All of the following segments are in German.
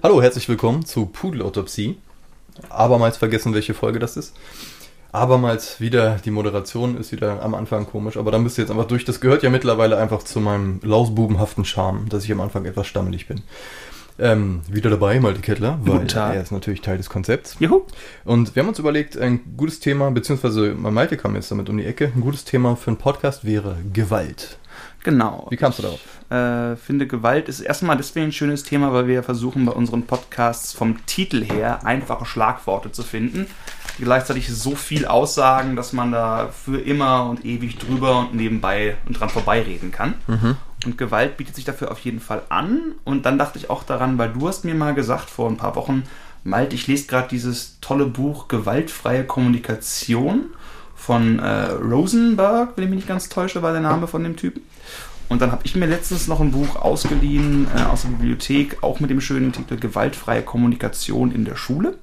Hallo, herzlich willkommen zu Pudelautopsie. Abermals vergessen, welche Folge das ist. Abermals wieder, die Moderation ist wieder am Anfang komisch, aber dann bist du jetzt einfach durch. Das gehört ja mittlerweile einfach zu meinem lausbubenhaften Charme, dass ich am Anfang etwas stammelig bin. Ähm, wieder dabei, Malte Kettler, weil er ist natürlich Teil des Konzepts. Juhu. Und wir haben uns überlegt, ein gutes Thema, beziehungsweise Malte kam jetzt damit um die Ecke, ein gutes Thema für einen Podcast wäre Gewalt. Genau. Wie kamst du darauf? äh, finde, Gewalt ist erstmal deswegen ein schönes Thema, weil wir versuchen bei unseren Podcasts vom Titel her einfache Schlagworte zu finden, die gleichzeitig so viel aussagen, dass man da für immer und ewig drüber und nebenbei und dran vorbeireden kann. Und Gewalt bietet sich dafür auf jeden Fall an. Und dann dachte ich auch daran, weil du hast mir mal gesagt vor ein paar Wochen, Malte, ich lese gerade dieses tolle Buch Gewaltfreie Kommunikation von äh, Rosenberg, wenn ich mich nicht ganz täusche, war der Name von dem Typen. Und dann habe ich mir letztens noch ein Buch ausgeliehen äh, aus der Bibliothek, auch mit dem schönen Titel Gewaltfreie Kommunikation in der Schule.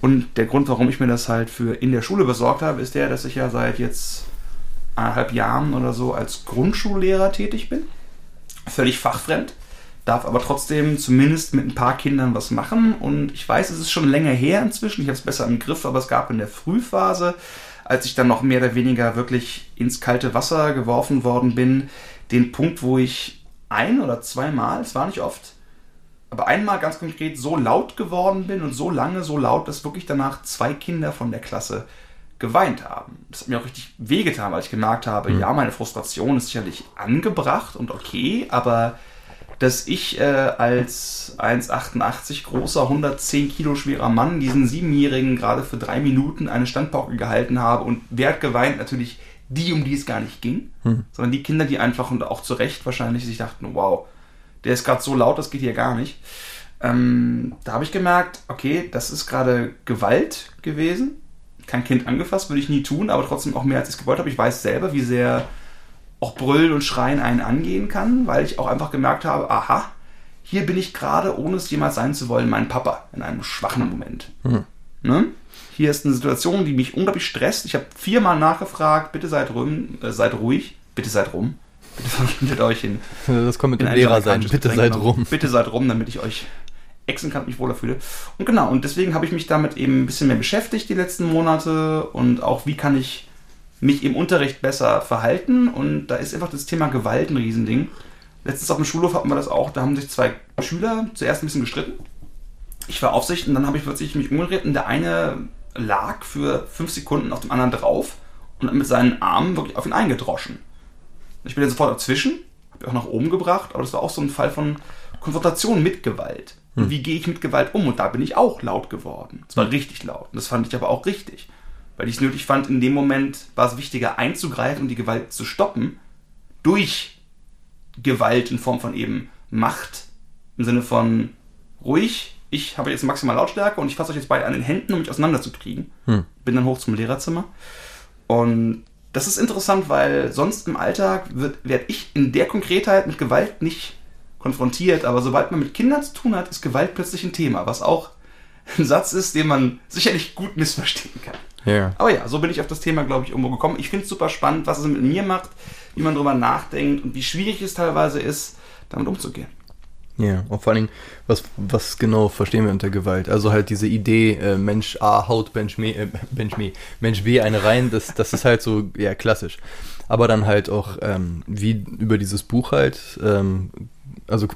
Und der Grund, warum ich mir das halt für in der Schule besorgt habe, ist der, dass ich ja seit jetzt eineinhalb Jahren oder so als Grundschullehrer tätig bin. Völlig fachfremd, darf aber trotzdem zumindest mit ein paar Kindern was machen. Und ich weiß, es ist schon länger her inzwischen, ich habe es besser im Griff, aber es gab in der Frühphase, als ich dann noch mehr oder weniger wirklich ins kalte Wasser geworfen worden bin, den Punkt, wo ich ein oder zweimal, es war nicht oft, aber einmal ganz konkret so laut geworden bin und so lange so laut, dass wirklich danach zwei Kinder von der Klasse geweint haben. Das hat mir auch richtig wehgetan, weil ich gemerkt habe, ja, meine Frustration ist sicherlich angebracht und okay, aber dass ich äh, als 1,88 großer, 110 Kilo schwerer Mann diesen Siebenjährigen gerade für drei Minuten eine Standpauke gehalten habe und wer hat geweint? Natürlich die, um die es gar nicht ging, sondern die Kinder, die einfach und auch zu Recht wahrscheinlich sich dachten, wow, der ist gerade so laut, das geht hier gar nicht. Ähm, da habe ich gemerkt, okay, das ist gerade Gewalt gewesen. Kein Kind angefasst, würde ich nie tun, aber trotzdem auch mehr als ich es gewollt habe. Ich weiß selber, wie sehr auch Brüllen und Schreien einen angehen kann, weil ich auch einfach gemerkt habe, aha, hier bin ich gerade, ohne es jemals sein zu wollen, mein Papa in einem schwachen Moment. Ne? Hier ist eine Situation, die mich unglaublich stresst. Ich habe viermal nachgefragt, bitte seid, rum, äh, seid ruhig, bitte seid rum, bitte verbindet euch in Das kommt mit dem Lehrer sein. Bitte seid rum. Bitte seid rum, damit ich euch exen kann, mich wohler fühle. Und genau, und deswegen habe ich mich damit eben ein bisschen mehr beschäftigt die letzten Monate und auch wie kann ich mich im Unterricht besser verhalten und da ist einfach das Thema Gewalt ein Riesending. Letztens auf dem Schulhof hatten wir das auch, da haben sich zwei Schüler zuerst ein bisschen gestritten. Ich war Aufsicht und dann habe ich plötzlich mich umgedreht und der eine lag für fünf Sekunden auf dem anderen drauf und hat mit seinen Armen wirklich auf ihn eingedroschen. Ich bin dann sofort dazwischen, habe ihn auch nach oben gebracht, aber das war auch so ein Fall von Konfrontation mit Gewalt. Und wie gehe ich mit Gewalt um? Und da bin ich auch laut geworden. Es war richtig laut. Und das fand ich aber auch richtig. Weil ich es nötig fand, in dem Moment war es wichtiger einzugreifen und die Gewalt zu stoppen, durch Gewalt in Form von eben Macht, im Sinne von ruhig, ich habe jetzt maximal Lautstärke und ich fasse euch jetzt beide an den Händen, um mich auseinanderzukriegen. Bin dann hoch zum Lehrerzimmer. Und das ist interessant, weil sonst im Alltag werde ich in der Konkretheit mit Gewalt nicht konfrontiert, aber sobald man mit Kindern zu tun hat, ist Gewalt plötzlich ein Thema, was auch ein Satz ist, den man sicherlich gut missverstehen kann. Ja. Aber ja, so bin ich auf das Thema, glaube ich, irgendwo gekommen. Ich finde es super spannend, was es mit mir macht, wie man drüber nachdenkt und wie schwierig es teilweise ist, damit umzugehen. Ja, und vor allen Dingen, was, was genau verstehen wir unter Gewalt? Also halt diese Idee, äh, Mensch A haut Mensch, Me, äh, Mensch, Me, Mensch B eine rein, das, das ist halt so, ja, klassisch. Aber dann halt auch, ähm, wie über dieses Buch halt, ähm, also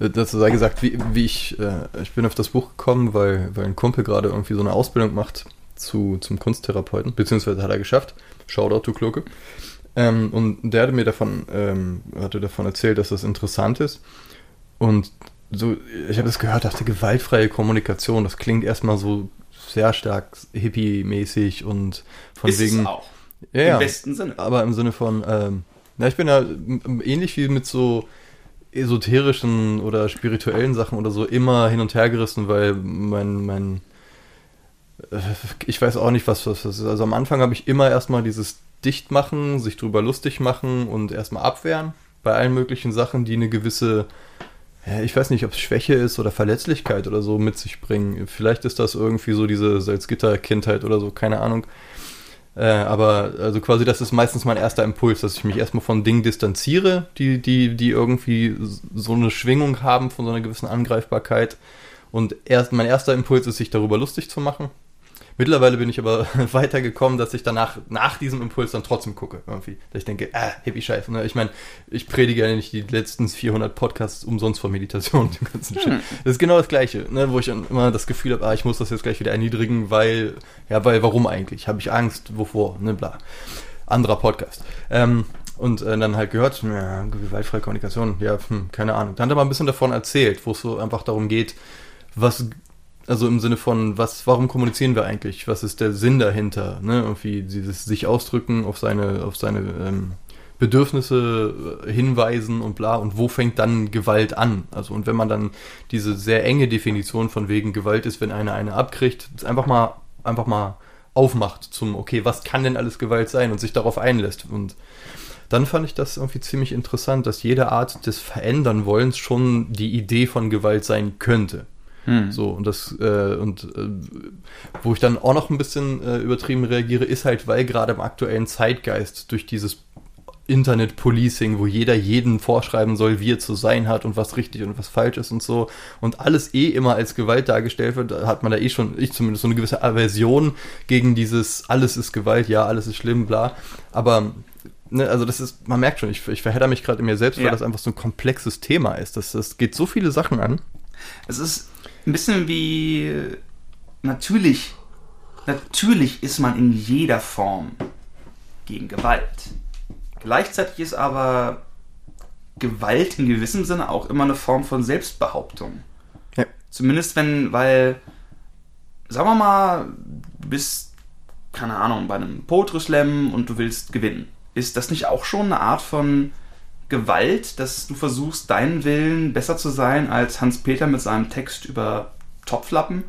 äh, dazu sei gesagt, wie, wie ich, äh, ich bin auf das Buch gekommen, weil, weil ein Kumpel gerade irgendwie so eine Ausbildung macht zu, zum Kunsttherapeuten, beziehungsweise hat er geschafft. Shoutout to Kloke. Ähm, und der hatte mir davon, ähm, hatte davon erzählt, dass das interessant ist. Und so, ich habe das gehört, dachte gewaltfreie Kommunikation, das klingt erstmal so sehr stark hippie-mäßig und von ist wegen. es auch. Ja, Im besten Sinne. Aber im Sinne von, ähm, na, ich bin ja ähnlich wie mit so esoterischen oder spirituellen Sachen oder so immer hin und her gerissen, weil mein, mein, äh, ich weiß auch nicht, was das ist. Also am Anfang habe ich immer erstmal dieses Dichtmachen, sich drüber lustig machen und erstmal abwehren bei allen möglichen Sachen, die eine gewisse, ich weiß nicht, ob es Schwäche ist oder Verletzlichkeit oder so mit sich bringen. Vielleicht ist das irgendwie so diese Salzgitter-Kindheit oder so, keine Ahnung. Äh, aber also quasi das ist meistens mein erster Impuls, dass ich mich erstmal von Dingen distanziere, die, die, die irgendwie so eine Schwingung haben von so einer gewissen Angreifbarkeit Und erst, mein erster Impuls ist, sich darüber lustig zu machen. Mittlerweile bin ich aber weitergekommen, dass ich danach, nach diesem Impuls dann trotzdem gucke, irgendwie. Dass ich denke, ah, hippie Scheiße. Ne? Ich meine, ich predige ja nicht die letzten 400 Podcasts umsonst von Meditation und dem ganzen Shit. Das ist genau das Gleiche, ne? wo ich dann immer das Gefühl habe, ah, ich muss das jetzt gleich wieder erniedrigen, weil, ja, weil, warum eigentlich? Habe ich Angst? Wovor? Ne, bla. Anderer Podcast. Ähm, und äh, dann halt gehört, ja, gewaltfreie Kommunikation, ja, hm, keine Ahnung. Dann hat er mal ein bisschen davon erzählt, wo es so einfach darum geht, was, also im Sinne von, was, warum kommunizieren wir eigentlich? Was ist der Sinn dahinter? Ne? Irgendwie dieses sich ausdrücken, auf seine, auf seine ähm, Bedürfnisse äh, hinweisen und bla. Und wo fängt dann Gewalt an? Also, und wenn man dann diese sehr enge Definition von wegen Gewalt ist, wenn einer eine abkriegt, einfach mal, einfach mal aufmacht zum, okay, was kann denn alles Gewalt sein und sich darauf einlässt. Und dann fand ich das irgendwie ziemlich interessant, dass jede Art des Verändern Wollens schon die Idee von Gewalt sein könnte. Hm. So, und das, äh, und äh, wo ich dann auch noch ein bisschen äh, übertrieben reagiere, ist halt, weil gerade im aktuellen Zeitgeist durch dieses Internet-Policing, wo jeder jeden vorschreiben soll, wie er zu sein hat und was richtig und was falsch ist und so, und alles eh immer als Gewalt dargestellt wird, hat man da eh schon, ich zumindest, so eine gewisse Aversion gegen dieses, alles ist Gewalt, ja, alles ist schlimm, bla. Aber ne, also das ist, man merkt schon, ich, ich verhedder mich gerade in mir selbst, weil das einfach so ein komplexes Thema ist. Das, das geht so viele Sachen an. Es ist ein bisschen wie natürlich, natürlich ist man in jeder Form gegen Gewalt. Gleichzeitig ist aber Gewalt in gewissem Sinne auch immer eine Form von Selbstbehauptung. Ja. Zumindest wenn, weil, sagen wir mal, du bist, keine Ahnung, bei einem Poetry Slam und du willst gewinnen ist das nicht auch schon eine Art von Gewalt, dass du versuchst, deinen Willen besser zu sein als Hans-Peter mit seinem Text über Topflappen?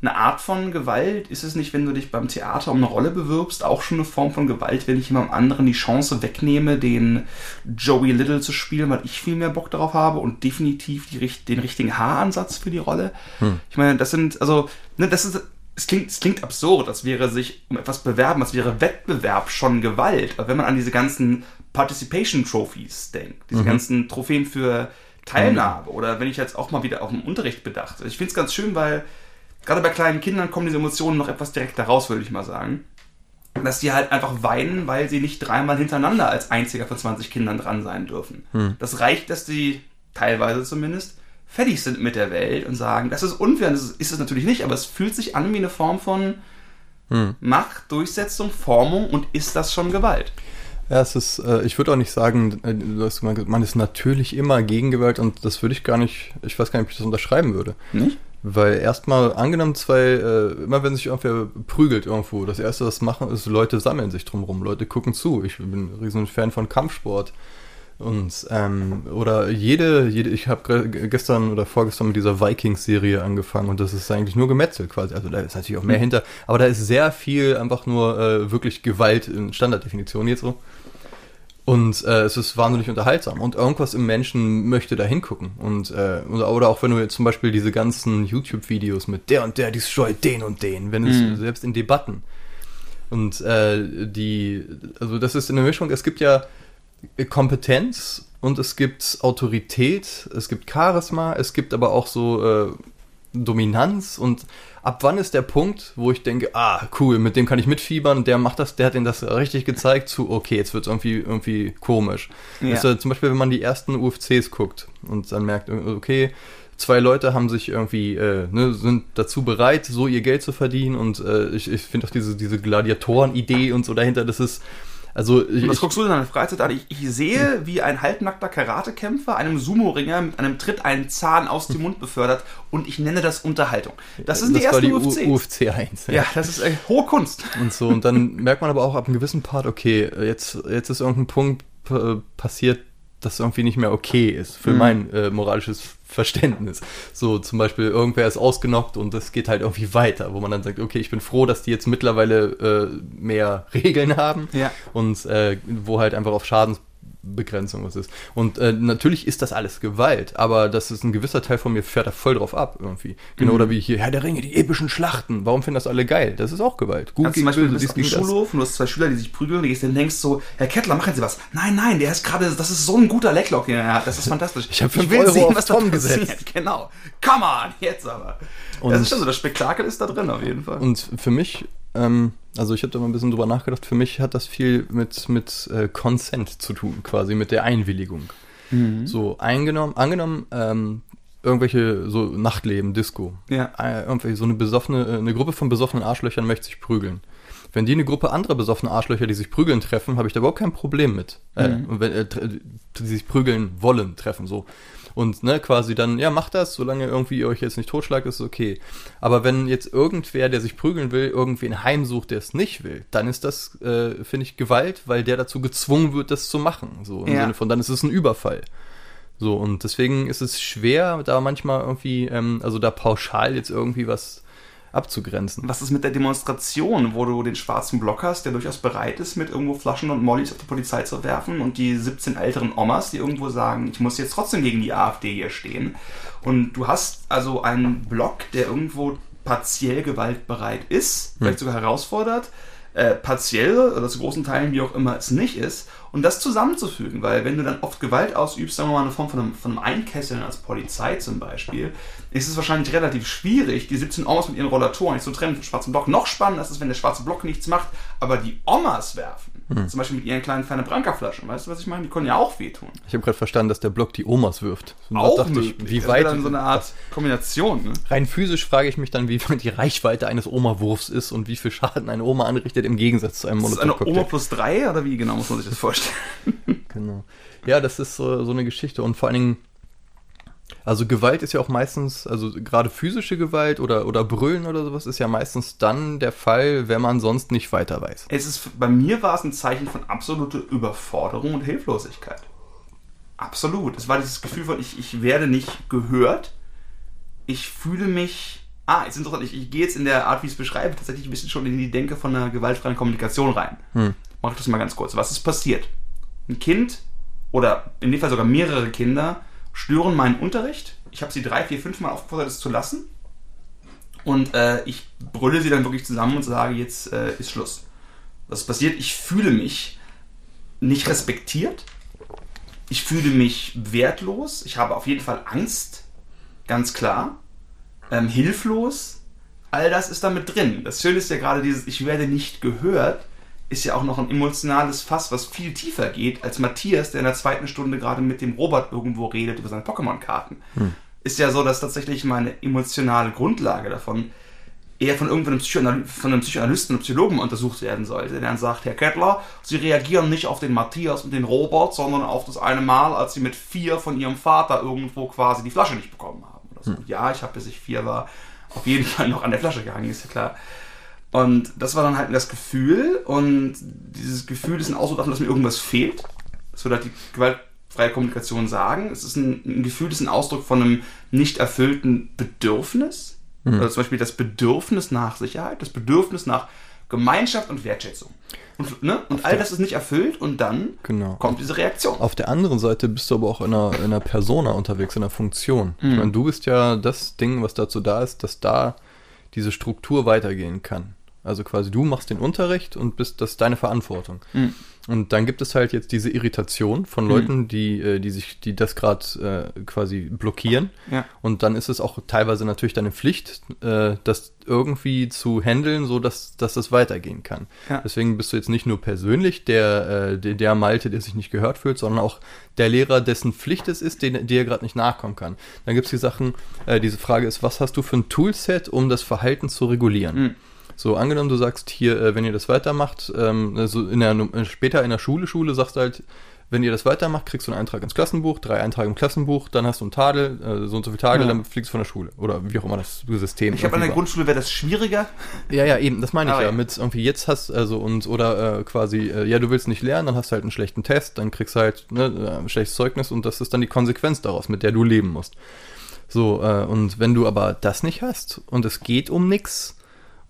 Eine Art von Gewalt ist es nicht, wenn du dich beim Theater um eine Rolle bewirbst, auch schon eine Form von Gewalt, wenn ich jemandem anderen die Chance wegnehme, den Joey Little zu spielen, weil ich viel mehr Bock darauf habe und definitiv die, den richtigen Haaransatz für die Rolle. Hm. Ich meine, das sind, also, ne, das ist es klingt, es klingt absurd, als wäre sich um etwas bewerben, als wäre Wettbewerb schon Gewalt. Aber wenn man an diese ganzen Participation Trophies denkt, diese mhm. ganzen Trophäen für Teilnahme mhm. oder wenn ich jetzt auch mal wieder auf den Unterricht bedacht. Also ich finde es ganz schön, weil gerade bei kleinen Kindern kommen diese Emotionen noch etwas direkter raus, würde ich mal sagen. Dass die halt einfach weinen, weil sie nicht dreimal hintereinander als einziger von 20 Kindern dran sein dürfen. Mhm. Das reicht, dass die, teilweise zumindest, fertig sind mit der Welt und sagen, das ist unfair, das ist, ist es natürlich nicht, aber es fühlt sich an wie eine Form von hm. Macht, Durchsetzung, Formung und ist das schon Gewalt? Ja, es ist, äh, ich würde auch nicht sagen, äh, man ist natürlich immer gegen Gewalt und das würde ich gar nicht, ich weiß gar nicht, ob ich das unterschreiben würde. Nicht? Weil erstmal, angenommen zwei, äh, immer wenn sich irgendwer prügelt irgendwo, das erste, was machen, ist, Leute sammeln sich drumherum, Leute gucken zu. Ich bin ein riesen Fan von Kampfsport. Und ähm, oder jede, jede ich habe gestern oder vorgestern mit dieser Vikings-Serie angefangen und das ist eigentlich nur Gemetzel quasi. Also da ist natürlich auch mehr mhm. hinter, aber da ist sehr viel einfach nur äh, wirklich Gewalt in Standarddefinition jetzt so. Und äh, es ist wahnsinnig unterhaltsam. Und irgendwas im Menschen möchte da hingucken. Und, äh, oder auch wenn du jetzt zum Beispiel diese ganzen YouTube-Videos mit der und der destroyt den und den, wenn es mhm. selbst in Debatten. Und äh, die, also das ist eine Mischung, es gibt ja Kompetenz und es gibt Autorität, es gibt Charisma, es gibt aber auch so äh, Dominanz und ab wann ist der Punkt, wo ich denke, ah, cool, mit dem kann ich mitfiebern, der macht das, der hat ihnen das richtig gezeigt, zu, okay, jetzt wird es irgendwie, irgendwie komisch. Ja. Also, zum Beispiel, wenn man die ersten UFCs guckt und dann merkt, okay, zwei Leute haben sich irgendwie, äh, ne, sind dazu bereit, so ihr Geld zu verdienen und äh, ich, ich finde auch diese, diese Gladiatoren-Idee und so dahinter, das ist, also ich, Was guckst du an der Freizeit an? Ich, ich sehe, wie ein halbnackter Karatekämpfer einem Sumo-Ringer mit einem Tritt einen Zahn aus dem Mund befördert und ich nenne das Unterhaltung. Das sind das die ersten die UFC. UFC 1. Ja, das ist äh, hohe Kunst. Und so, und dann merkt man aber auch ab einem gewissen Part, okay, jetzt, jetzt ist irgendein Punkt passiert, das irgendwie nicht mehr okay ist für mhm. mein äh, moralisches Verständnis. So zum Beispiel, irgendwer ist ausgenockt und es geht halt irgendwie weiter, wo man dann sagt, okay, ich bin froh, dass die jetzt mittlerweile äh, mehr Regeln haben ja. und äh, wo halt einfach auf Schadens Begrenzung was ist. Und äh, natürlich ist das alles Gewalt, aber das ist ein gewisser Teil von mir fährt da voll drauf ab irgendwie. Genau, Mhm. oder wie hier, Herr der Ringe, die epischen Schlachten. Warum finden das alle geil? Das ist auch Gewalt. Gut Also zum Beispiel, du bist auf gegen. Schulhof und du hast zwei Schüler, die sich prügeln, du gehst und denkst so, Herr Kettler, machen Sie was. Nein, nein, der ist gerade, das ist so ein guter Lecklock, den er hat, das ist fantastisch. Ich hab fünf Euro auf Tom gesetzt. Genau. Come on, jetzt aber. Und- das ist schon so, das Spektakel ist da drin auf jeden Fall. Und für mich, ähm, also ich habe da mal ein bisschen drüber nachgedacht, für mich hat das viel mit, mit äh, Consent zu tun, quasi mit der Einwilligung. Mhm. So eingenommen, angenommen, ähm, irgendwelche so Nachtleben, Disco. Ja. Äh, irgendwie so eine besoffene, äh, eine Gruppe von besoffenen Arschlöchern möchte sich prügeln. Wenn die eine Gruppe anderer besoffener Arschlöcher, die sich prügeln, treffen, habe ich da überhaupt kein Problem mit. Äh, Mhm. und wenn, äh, die sich prügeln wollen, treffen, so. Und ne, quasi dann, ja, macht das, solange irgendwie ihr euch jetzt nicht totschlagt, ist okay. Aber wenn jetzt irgendwer, der sich prügeln will, irgendwen heimsucht, der es nicht will, dann ist das, äh, finde ich, Gewalt, weil der dazu gezwungen wird, das zu machen. So im Ja. Sinne von, dann ist es ein Überfall. So, und deswegen ist es schwer, da manchmal irgendwie, ähm, also da pauschal jetzt irgendwie was abzugrenzen. Was ist mit der Demonstration, wo du den schwarzen Block hast, der durchaus bereit ist, mit irgendwo Flaschen und Mollys auf die Polizei zu werfen und die 17 älteren Omas, die irgendwo sagen, ich muss jetzt trotzdem gegen die AfD hier stehen. Und du hast also einen Block, der irgendwo partiell gewaltbereit ist, vielleicht sogar herausfordert, äh, partiell oder zu großen Teilen, wie auch immer es nicht ist, und das zusammenzufügen, weil wenn du dann oft Gewalt ausübst, sagen wir mal eine Form von einem, von einem Einkesseln als Polizei zum Beispiel, ist es wahrscheinlich relativ schwierig, die 17 Omas mit ihren Rollatoren nicht zu trennen vom schwarzen Block. Noch spannender ist es, wenn der schwarze Block nichts macht, aber die Omas werfen. Zum Beispiel mit ihren kleinen Ferne Branca-Flaschen. Weißt du, was ich meine? Die können ja auch wehtun. Ich habe gerade verstanden, dass der Block die Omas wirft. Und Auch dachte möglich. ich, wie das weit. dann so eine Art Kombination. Ne? Rein physisch frage ich mich dann, wie weit die Reichweite eines Oma-Wurfs ist und wie viel Schaden eine Oma anrichtet im Gegensatz zu einem Das ist eine Oma plus drei oder wie genau muss man sich das vorstellen? Genau. Ja, das ist so, so eine Geschichte und vor allen Dingen, also Gewalt ist ja auch meistens, also gerade physische Gewalt oder, oder Brüllen oder sowas ist ja meistens dann der Fall, wenn man sonst nicht weiter weiß. Es ist, bei mir war es ein Zeichen von absoluter Überforderung und Hilflosigkeit. Absolut. Es war dieses Gefühl von, ich, ich werde nicht gehört. Ich fühle mich. Ah, jetzt interessant, ich, ich gehe jetzt in der Art, wie ich es beschreibe, tatsächlich ein bisschen schon in die Denke von einer gewaltfreien Kommunikation rein. Hm. Mach ich das mal ganz kurz. Was ist passiert? Ein Kind oder in dem Fall sogar mehrere Kinder stören meinen Unterricht. Ich habe sie drei, vier, fünf Mal aufgefordert, es zu lassen. Und äh, ich brülle sie dann wirklich zusammen und sage, jetzt äh, ist Schluss. Was passiert? Ich fühle mich nicht respektiert. Ich fühle mich wertlos. Ich habe auf jeden Fall Angst. Ganz klar. Ähm, hilflos. All das ist damit drin. Das Schöne ist ja gerade dieses, ich werde nicht gehört, ist ja auch noch ein emotionales Fass, was viel tiefer geht als Matthias, der in der zweiten Stunde gerade mit dem Robert irgendwo redet über seine Pokémon-Karten. Ist ja so, dass tatsächlich meine emotionale Grundlage davon eher von irgendeinem Psychoanal von einem Psychoanalysten und Psychologen untersucht werden sollte, der dann sagt, Herr Kettler, Sie reagieren nicht auf den Matthias und den Robert, sondern auf das eine Mal, als Sie mit vier von Ihrem Vater irgendwo quasi die Flasche nicht bekommen haben. So. Ja, ich habe, bis ich vier war, auf jeden Fall noch an der Flasche gehangen, ist ja klar. Und das war dann halt das Gefühl und dieses Gefühl ist ein Ausdruck davon, dass mir irgendwas fehlt. Das würde halt die gewaltfreie Kommunikation sagen. Es ist ein, ein Gefühl, das ist ein Ausdruck von einem nicht erfüllten Bedürfnis. Also zum Beispiel das Bedürfnis nach Sicherheit, das Bedürfnis nach Gemeinschaft und Wertschätzung. Und, ne? und all das ist nicht erfüllt und dann Genau. kommt diese Reaktion. Auf der anderen Seite bist du aber auch in einer, in einer Persona unterwegs, in einer Funktion. Mhm. Ich meine, du bist ja das Ding, was dazu da ist, dass da diese Struktur weitergehen kann. Also quasi du machst den Unterricht und bist das ist deine Verantwortung. Mhm. Und dann gibt es halt jetzt diese Irritation von Leuten, die, äh, die sich, die das gerade äh, quasi blockieren. Ja. Und dann ist es auch teilweise natürlich deine Pflicht, äh, das irgendwie zu handeln, so dass, dass das weitergehen kann. Ja. Deswegen bist du jetzt nicht nur persönlich der, äh, der, der Malte, der sich nicht gehört fühlt, sondern auch der Lehrer, dessen Pflicht es ist, den, der gerade nicht nachkommen kann. Dann gibt es die Sachen, äh, diese Frage ist, was hast du für ein Toolset, um das Verhalten zu regulieren? Mhm. So, angenommen, du sagst hier, äh, wenn ihr das weitermacht, ähm, also in der, äh, später in der Schule, Schule sagst du halt, wenn ihr das weitermacht, kriegst du einen Eintrag ins Klassenbuch, drei Einträge im Klassenbuch, dann hast du einen Tadel, äh, so und so viele Tage, Ja. dann fliegst du von der Schule. Oder wie auch immer das System Ich habe an der war. Grundschule wäre das schwieriger. Ja, ja, eben, das meine ich Aber ja. ja. Mit irgendwie jetzt hast, also und oder äh, quasi, äh, ja, du willst nicht lernen, dann hast du halt einen schlechten Test, dann kriegst du halt ne, äh, ein schlechtes Zeugnis und das ist dann die Konsequenz daraus, mit der du leben musst. So, äh, und wenn du aber das nicht hast und es geht um nix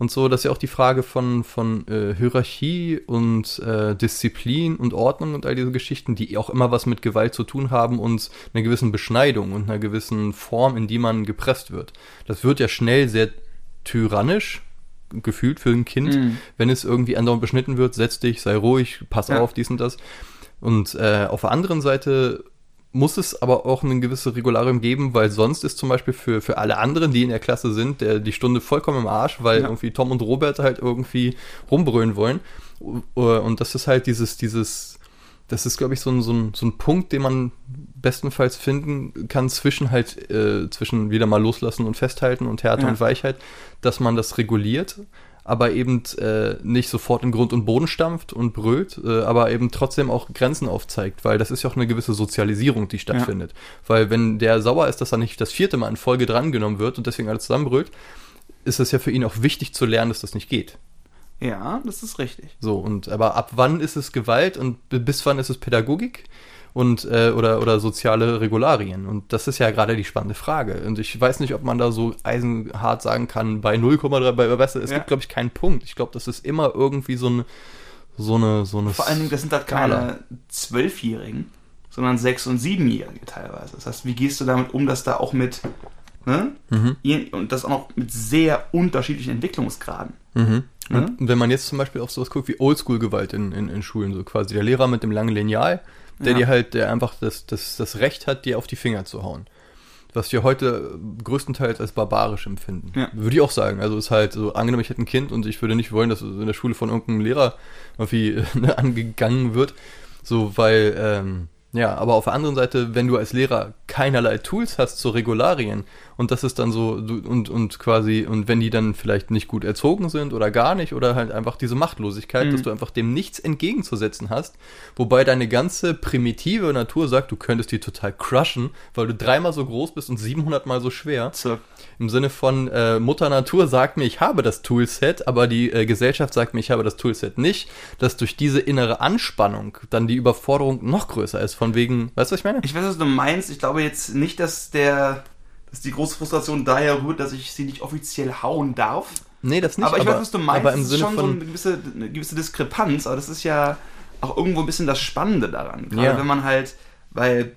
und so. Das ist ja auch die Frage von, von äh, Hierarchie und äh, Disziplin und Ordnung und all diese Geschichten, die auch immer was mit Gewalt zu tun haben und einer gewissen Beschneidung und einer gewissen Form, in die man gepresst wird. Das wird ja schnell sehr tyrannisch gefühlt für ein Kind, Mhm. wenn es irgendwie andauernd beschnitten wird, setz dich, sei ruhig, pass Ja. auf, dies und das. Und äh, auf der anderen Seite muss es aber auch ein gewisse Regularium geben, weil sonst ist zum Beispiel für, für alle anderen, die in der Klasse sind, der, die Stunde vollkommen im Arsch, weil Ja. irgendwie Tom und Robert halt irgendwie rumbrüllen wollen. Und das ist halt dieses, dieses, das ist, glaube ich, so ein, so, ein, so ein Punkt, den man bestenfalls finden kann zwischen halt, äh, zwischen wieder mal loslassen und festhalten und Härte Ja. und Weichheit, dass man das reguliert, aber eben äh, nicht sofort in Grund und Boden stampft und brüllt, äh, aber eben trotzdem auch Grenzen aufzeigt, weil das ist ja auch eine gewisse Sozialisierung, die stattfindet. Weil wenn der sauer ist, dass er nicht das vierte Mal in Folge drangenommen wird und deswegen alles zusammenbrüllt, ist es ja für ihn auch wichtig zu lernen, dass das nicht geht. Ja, das ist richtig. So, und aber ab wann ist es Gewalt und bis wann ist es Pädagogik? Und, äh, oder, oder soziale Regularien. Und das ist ja gerade die spannende Frage. Und ich weiß nicht, ob man da so eisenhart sagen kann, bei 0,3, bei weißt du, es Ja. gibt, glaube ich, keinen Punkt. Ich glaube, das ist immer irgendwie so eine, so eine, so eine. Vor allen Dingen, das sind halt keine Zwölfjährigen, sondern Sechs- und Siebenjährige teilweise. Das heißt, wie gehst du damit um, dass da auch mit, ne? Mhm. Und das auch noch mit sehr unterschiedlichen Entwicklungsgraden. Mhm. Ne? Und wenn man jetzt zum Beispiel auf sowas guckt wie Oldschool-Gewalt in, in, in Schulen, so quasi der Lehrer mit dem langen Lineal, der Ja. dir halt, der einfach das, das, das Recht hat, dir auf die Finger zu hauen. Was wir heute größtenteils als barbarisch empfinden. Ja. Würde ich auch sagen. Also ist halt so, angenommen, ich hätte ein Kind und ich würde nicht wollen, dass es in der Schule von irgendeinem Lehrer irgendwie ne, angegangen wird. So, weil, ähm, ja, aber auf der anderen Seite, wenn du als Lehrer keinerlei Tools hast zu Regularien und das ist dann so, und, und quasi, und wenn die dann vielleicht nicht gut erzogen sind oder gar nicht oder halt einfach diese Machtlosigkeit, Mhm. dass du einfach dem nichts entgegenzusetzen hast, wobei deine ganze primitive Natur sagt, du könntest die total crushen, weil du dreimal so groß bist und 700 mal so schwer. So, Im Sinne von äh, Mutter Natur sagt mir, ich habe das Toolset, aber die äh, Gesellschaft sagt mir, ich habe das Toolset nicht, dass durch diese innere Anspannung dann die Überforderung noch größer ist. Von wegen, weißt du, was ich meine? ich weiß, was du meinst. Ich glaube jetzt nicht, dass der, dass die große Frustration daher rührt, dass ich sie nicht offiziell hauen darf. Nee, das nicht. aber ich weiß, was du meinst. Aber im es ist Sinne schon so von, eine gewisse, eine gewisse Diskrepanz, aber das ist ja auch irgendwo ein bisschen das Spannende daran. Gerade Ja. wenn man halt, weil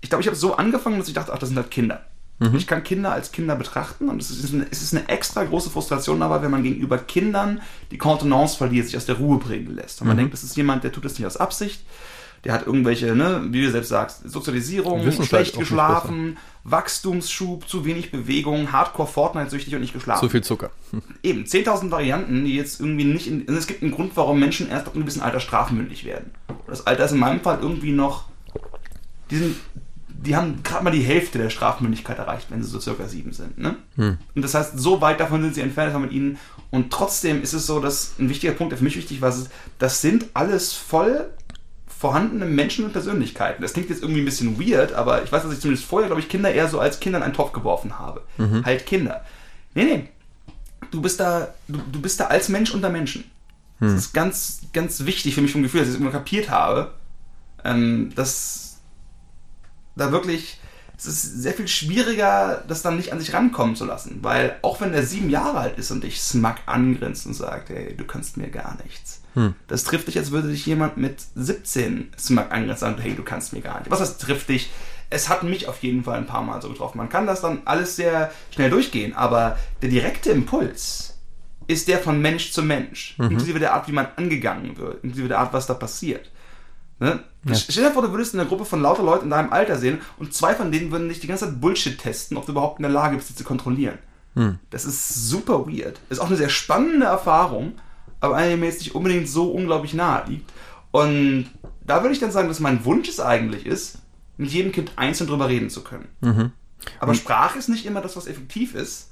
ich glaube, ich habe so angefangen, dass ich dachte, ach, das sind halt Kinder. Mhm. Ich kann Kinder als Kinder betrachten und es ist, eine, es ist eine extra große Frustration dabei, wenn man gegenüber Kindern die Kontenance verliert, sich aus der Ruhe bringen lässt. Und man Mhm. denkt, das ist jemand, der tut das nicht aus Absicht. Der hat irgendwelche, ne, wie du selbst sagst, Sozialisierung, schlecht geschlafen, Wachstumsschub, zu wenig Bewegung, Hardcore Fortnite-süchtig und nicht geschlafen. zu viel Zucker. Eben, 10.000 Varianten, die jetzt irgendwie nicht in. Also es gibt einen Grund, warum Menschen erst ab einem gewissen Alter strafmündig werden. Und das Alter ist in meinem Fall irgendwie noch. Die, sind, die haben gerade mal die Hälfte der Strafmündigkeit erreicht, wenn sie so circa sieben sind. Ne? Hm. Und das heißt, so weit davon sind sie entfernt von mit ihnen. Und trotzdem ist es so, dass ein wichtiger Punkt, der für mich wichtig war, ist, das sind alles voll vorhandene Menschen und Persönlichkeiten. Das klingt jetzt irgendwie ein bisschen weird, aber ich weiß, dass ich zumindest vorher, glaube ich, Kinder eher so als Kinder in einen Topf geworfen habe. Halt Kinder. Nee, nee. Du bist da, du, du bist da als Mensch unter Menschen. Das ist ganz, ganz wichtig für mich vom Gefühl, dass ich es immer kapiert habe, ähm, dass da wirklich, es ist sehr viel schwieriger, das dann nicht an sich rankommen zu lassen, weil auch wenn der sieben Jahre alt ist und dich smug angrinst und sagt, hey, du kannst mir gar nichts, Hm. das trifft dich, als würde dich jemand mit 17 smug angrinsen und sagen, hey, du kannst mir gar nicht. Was heißt trifft dich? Es hat mich auf jeden Fall ein paar Mal so getroffen. Man kann das dann alles sehr schnell durchgehen, aber der direkte Impuls ist der von Mensch zu Mensch, inklusive der Art, wie man angegangen wird, inklusive der Art, was da passiert. Ne? Ja. Stell dir vor, du würdest in einer Gruppe von lauter Leuten in deinem Alter sehen und zwei von denen würden dich die ganze Zeit Bullshit testen, ob du überhaupt in der Lage bist, sie zu kontrollieren. Hm. Das ist super weird. Ist auch eine sehr spannende Erfahrung, aber eine, die mir jetzt nicht unbedingt so unglaublich nahe liegt. Und da würde ich dann sagen, dass mein Wunsch es eigentlich ist, mit jedem Kind einzeln drüber reden zu können. Mhm. Aber Sprache ist nicht immer das, was effektiv ist.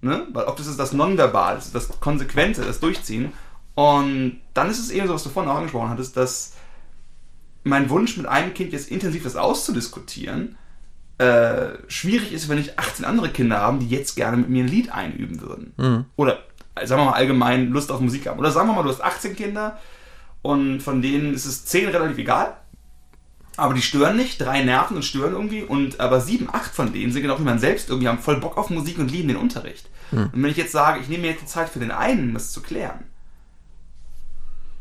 Ne? Weil ob das ist das Nonverbal, das ist das Konsequente, das Durchziehen. Und dann ist es eben so, was du vorhin auch angesprochen hattest, dass mein Wunsch mit einem Kind jetzt intensiv das auszudiskutieren, äh, schwierig ist, wenn ich 18 andere Kinder habe, die jetzt gerne mit mir ein Lied einüben würden. Mhm. Oder sagen wir mal allgemein Lust auf Musik haben. Oder sagen wir mal, du hast 18 Kinder und von denen ist es 10 relativ egal. Aber die stören nicht, drei nerven und stören irgendwie, und aber sieben, acht von denen sind genau wie man selbst irgendwie, haben voll Bock auf Musik und lieben den Unterricht. Hm. Und wenn ich jetzt sage, ich nehme mir jetzt die Zeit für den einen, das zu klären,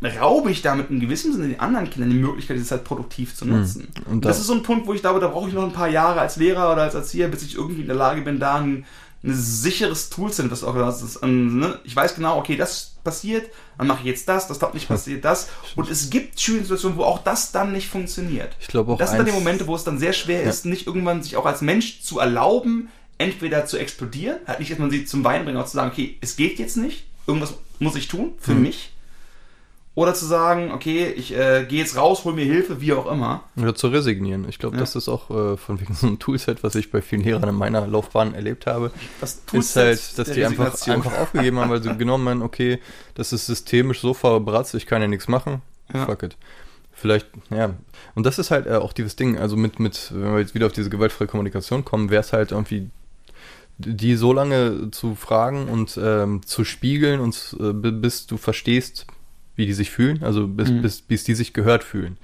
raube ich damit in gewissem Sinne den anderen Kindern die Möglichkeit, diese Zeit produktiv zu nutzen. Hm. Und Und da- das ist so ein Punkt, wo ich glaube, da brauche ich noch ein paar Jahre als Lehrer oder als Erzieher, bis ich irgendwie in der Lage bin, da ein, ein sicheres Toolset, das auch das ist, ähm, ne? ich weiß genau, okay, das passiert, dann mache ich jetzt das, das dort nicht passiert, das. Und es gibt Schulsituationen, wo auch das dann nicht funktioniert. Ich glaube auch Das sind dann die Momente, wo es dann sehr schwer Ja. ist, nicht irgendwann sich auch als Mensch zu erlauben, entweder zu explodieren, halt nicht, dass man sie zum Wein bringt, auch zu sagen, okay, es geht jetzt nicht, irgendwas muss ich tun für Mhm. mich. Oder zu sagen, okay, ich äh, gehe jetzt raus, hol mir Hilfe, wie auch immer. Oder zu resignieren. Ich glaube, Ja. das ist auch äh, von wegen so ein Toolset, was ich bei vielen Lehrern in meiner Laufbahn erlebt habe. Das ist Toolset halt, dass die einfach, einfach aufgegeben haben, weil sie genommen haben, okay, das ist systemisch so verbratzt, ich kann ja nichts machen. Ja. Fuck it. Vielleicht, ja. Und das ist halt äh, auch dieses Ding, also mit, mit, wenn wir jetzt wieder auf diese gewaltfreie Kommunikation kommen, wäre es halt irgendwie, die so lange zu fragen und ähm, zu spiegeln und äh, bi- bis du verstehst, wie die sich fühlen, also bis, Mhm. bis, bis die sich gehört fühlen.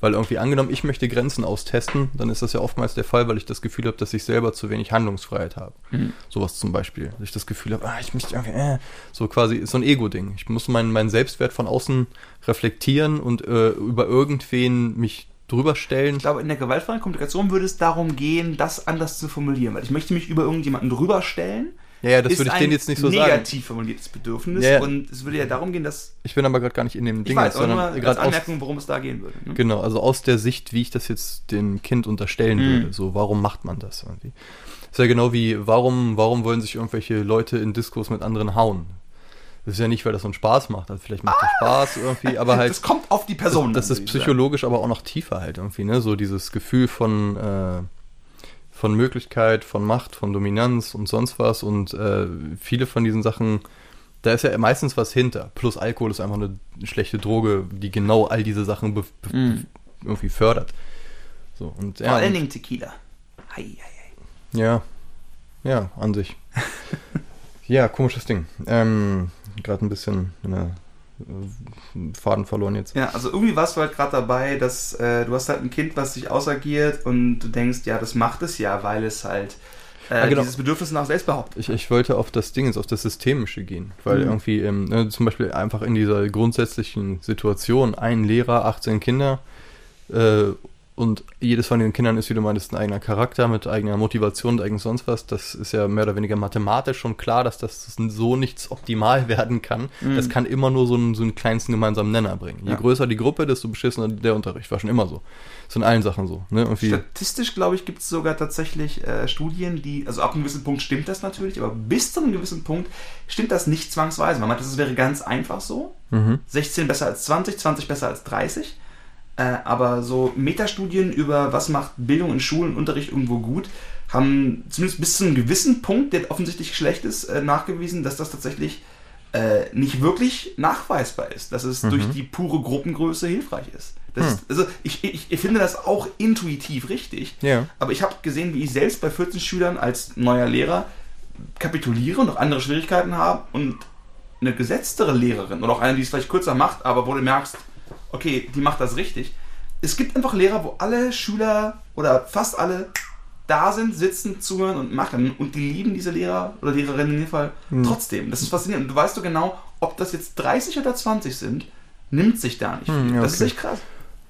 Weil irgendwie angenommen, ich möchte Grenzen austesten, dann ist das ja oftmals der Fall, weil ich das Gefühl habe, dass ich selber zu wenig Handlungsfreiheit habe. Mhm. Sowas zum Beispiel. Dass ich das Gefühl habe, ah, ich möchte irgendwie, äh, so quasi, ist so ein Ego-Ding. Ich muss meinen, meinen Selbstwert von außen reflektieren und äh, über irgendwen mich drüber stellen. Ich glaube, in der gewaltfreien Kommunikation würde es darum gehen, das anders zu formulieren, weil ich möchte mich über irgendjemanden drüber stellen. Ja, ja, das würde ich denen jetzt nicht so sagen. negativ formuliertes Bedürfnis Ja, ja. und es würde ja darum gehen, dass Ich bin aber gerade gar nicht in dem ich Ding, weiß, aber nur sondern gerade Anmerkung, worum es da gehen würde. Ne? Genau, also aus der Sicht, wie ich das jetzt dem Kind unterstellen Mhm. würde. So, warum macht man das irgendwie? ist ja genau wie, warum, warum wollen sich irgendwelche Leute in Diskurs mit anderen hauen? Das ist ja nicht, weil das so einen Spaß macht. Also vielleicht macht das Spaß irgendwie, aber halt. das kommt auf die Person. das, das ist ich psychologisch aber auch noch tiefer halt irgendwie, ne? So dieses Gefühl von, äh, von Möglichkeit, von Macht, von Dominanz und sonst was. Und äh, viele von diesen Sachen, da ist ja meistens was hinter. Plus Alkohol ist einfach eine schlechte Droge, die genau all diese Sachen be be Mhm. irgendwie fördert. So, und sagen. Vor ja, allen Dingen Tequila. Hei, hei, hei. ja, ja, an sich. ja, komisches Ding. Ähm, Gerade ein bisschen ne, äh, Faden verloren jetzt. Ja, also irgendwie warst du halt gerade dabei, dass äh, du hast halt ein Kind, was sich ausagiert und du denkst, ja, das macht es ja, weil es halt äh, Ja, genau. dieses Bedürfnis nach Selbstbehauptung. Ich, ich wollte auf das Ding, auf das Systemische gehen, weil Mhm. irgendwie ähm, ne, zum Beispiel einfach in dieser grundsätzlichen Situation ein Lehrer, 18 Kinder äh, und jedes von den Kindern ist wieder mal ein eigener Charakter mit eigener Motivation und eigen sonst was. Das ist ja mehr oder weniger mathematisch schon klar, dass das so nichts optimal werden kann. Mhm. Das kann immer nur so einen, so einen kleinsten gemeinsamen Nenner bringen. Je Ja. größer die Gruppe, desto beschissener der Unterricht. War schon immer so. Ist in allen Sachen so. Ne? Statistisch, glaube ich, gibt es sogar tatsächlich äh, Studien, die, also ab einem gewissen Punkt stimmt das natürlich, aber bis zu einem gewissen Punkt stimmt das nicht zwangsweise. Man meint, das wäre ganz einfach so. mhm. 16 besser als 20, 20 besser als 30. Äh, aber so Metastudien über was macht Bildung in Schulen, Unterricht irgendwo gut, haben zumindest bis zu einem gewissen Punkt, der offensichtlich schlecht ist, äh, nachgewiesen, dass das tatsächlich äh, nicht wirklich nachweisbar ist, dass es Mhm. durch die pure Gruppengröße hilfreich ist. Hm. ist also ich, ich, ich finde das auch intuitiv richtig, Ja. aber ich habe gesehen, wie ich selbst bei 14 Schülern als neuer Lehrer kapituliere und noch andere Schwierigkeiten habe und eine gesetztere Lehrerin oder auch eine, die es vielleicht kürzer macht, aber wo du merkst, okay, die macht das richtig. Es gibt einfach Lehrer, wo alle Schüler oder fast alle da sind, sitzen, zuhören und machen und die lieben diese Lehrer oder Lehrerinnen in dem Fall Hm. trotzdem. Das ist faszinierend. Und du weißt du genau, ob das jetzt 30 oder 20 sind, nimmt sich da nicht viel. Hm, ja, Das ist echt krass.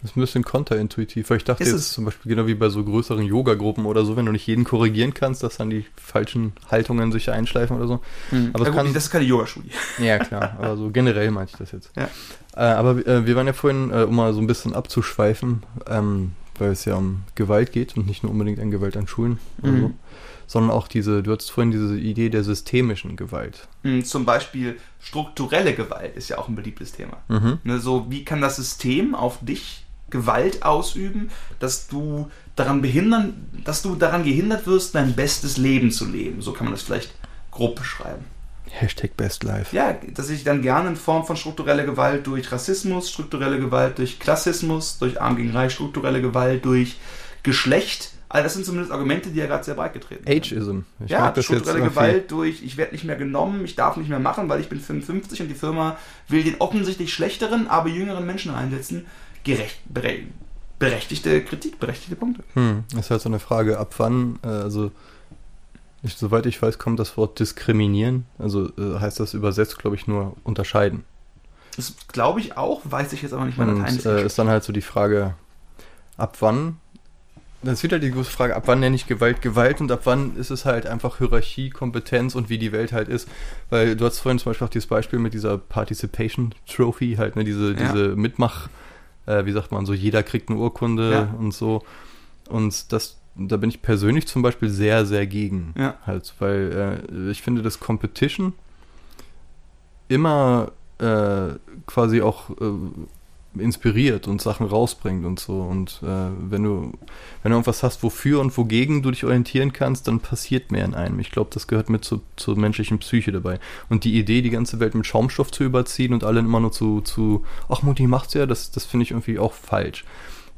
Das ist ein bisschen konterintuitiv, weil ich dachte Ist jetzt es. zum Beispiel genau wie bei so größeren Yoga-Gruppen oder so, wenn du nicht jeden korrigieren kannst, dass dann die falschen Haltungen sich einschleifen oder so. Aber es Ja, kann- gut, das ist keine Yoga-Studie. Ja, klar, aber so generell meinte ich das jetzt. Ja. Äh, aber äh, wir waren ja vorhin, äh, um mal so ein bisschen abzuschweifen, ähm, weil es ja um Gewalt geht und nicht nur unbedingt an Gewalt an Schulen Mhm. so, sondern auch diese, du hattest vorhin diese Idee der systemischen Gewalt. Hm, Zum Beispiel strukturelle Gewalt ist ja auch ein beliebtes Thema. Mhm. Ne, so, wie kann das System auf dich Gewalt ausüben, dass du daran behindern, dass du daran gehindert wirst, dein bestes Leben zu leben. So kann man das vielleicht grob beschreiben. Hashtag Best Life. Ja, dass ich dann gerne in Form von struktureller Gewalt durch Rassismus, strukturelle Gewalt durch Klassismus, durch Arm gegen Reich, strukturelle Gewalt durch Geschlecht. Also das sind zumindest Argumente, die ja gerade sehr breit getreten werden. Ageism. Ich ja, das strukturelle. Gewalt durch, ich werde nicht mehr genommen, ich darf nicht mehr machen, weil ich bin 55 und die Firma will den offensichtlich schlechteren, aber jüngeren Menschen einsetzen, gerecht, bere- berechtigte Kritik, berechtigte Punkte. Hm, ist halt so eine Frage, ab wann, äh, also ich, soweit ich weiß, kommt das Wort diskriminieren. Also äh, heißt das übersetzt, glaube ich, nur unterscheiden. Das glaube ich auch, weiß ich jetzt aber nicht mehr. Und äh, ist dann halt so die Frage, ab wann das ist wieder die große Frage, ab wann nenne ich Gewalt Gewalt und ab wann ist es halt einfach Hierarchie, Kompetenz und wie die Welt halt ist. Weil du hast vorhin zum Beispiel auch dieses Beispiel mit dieser Participation Trophy, halt, ne, diese, ja. diese Mitmach, äh, wie sagt man, so jeder kriegt eine Urkunde ja. und so. Und das, da bin ich persönlich zum Beispiel sehr, sehr gegen. Ja. Halt, weil äh, ich finde, dass Competition immer äh, quasi auch äh, inspiriert und Sachen rausbringt und so. Und äh, wenn du, wenn du irgendwas hast, wofür und wogegen du dich orientieren kannst, dann passiert mehr in einem. Ich glaube, das gehört mit zu, zur menschlichen Psyche dabei. Und die Idee, die ganze Welt mit Schaumstoff zu überziehen und alle immer nur zu, zu ach Mutti macht's ja, das, das finde ich irgendwie auch falsch.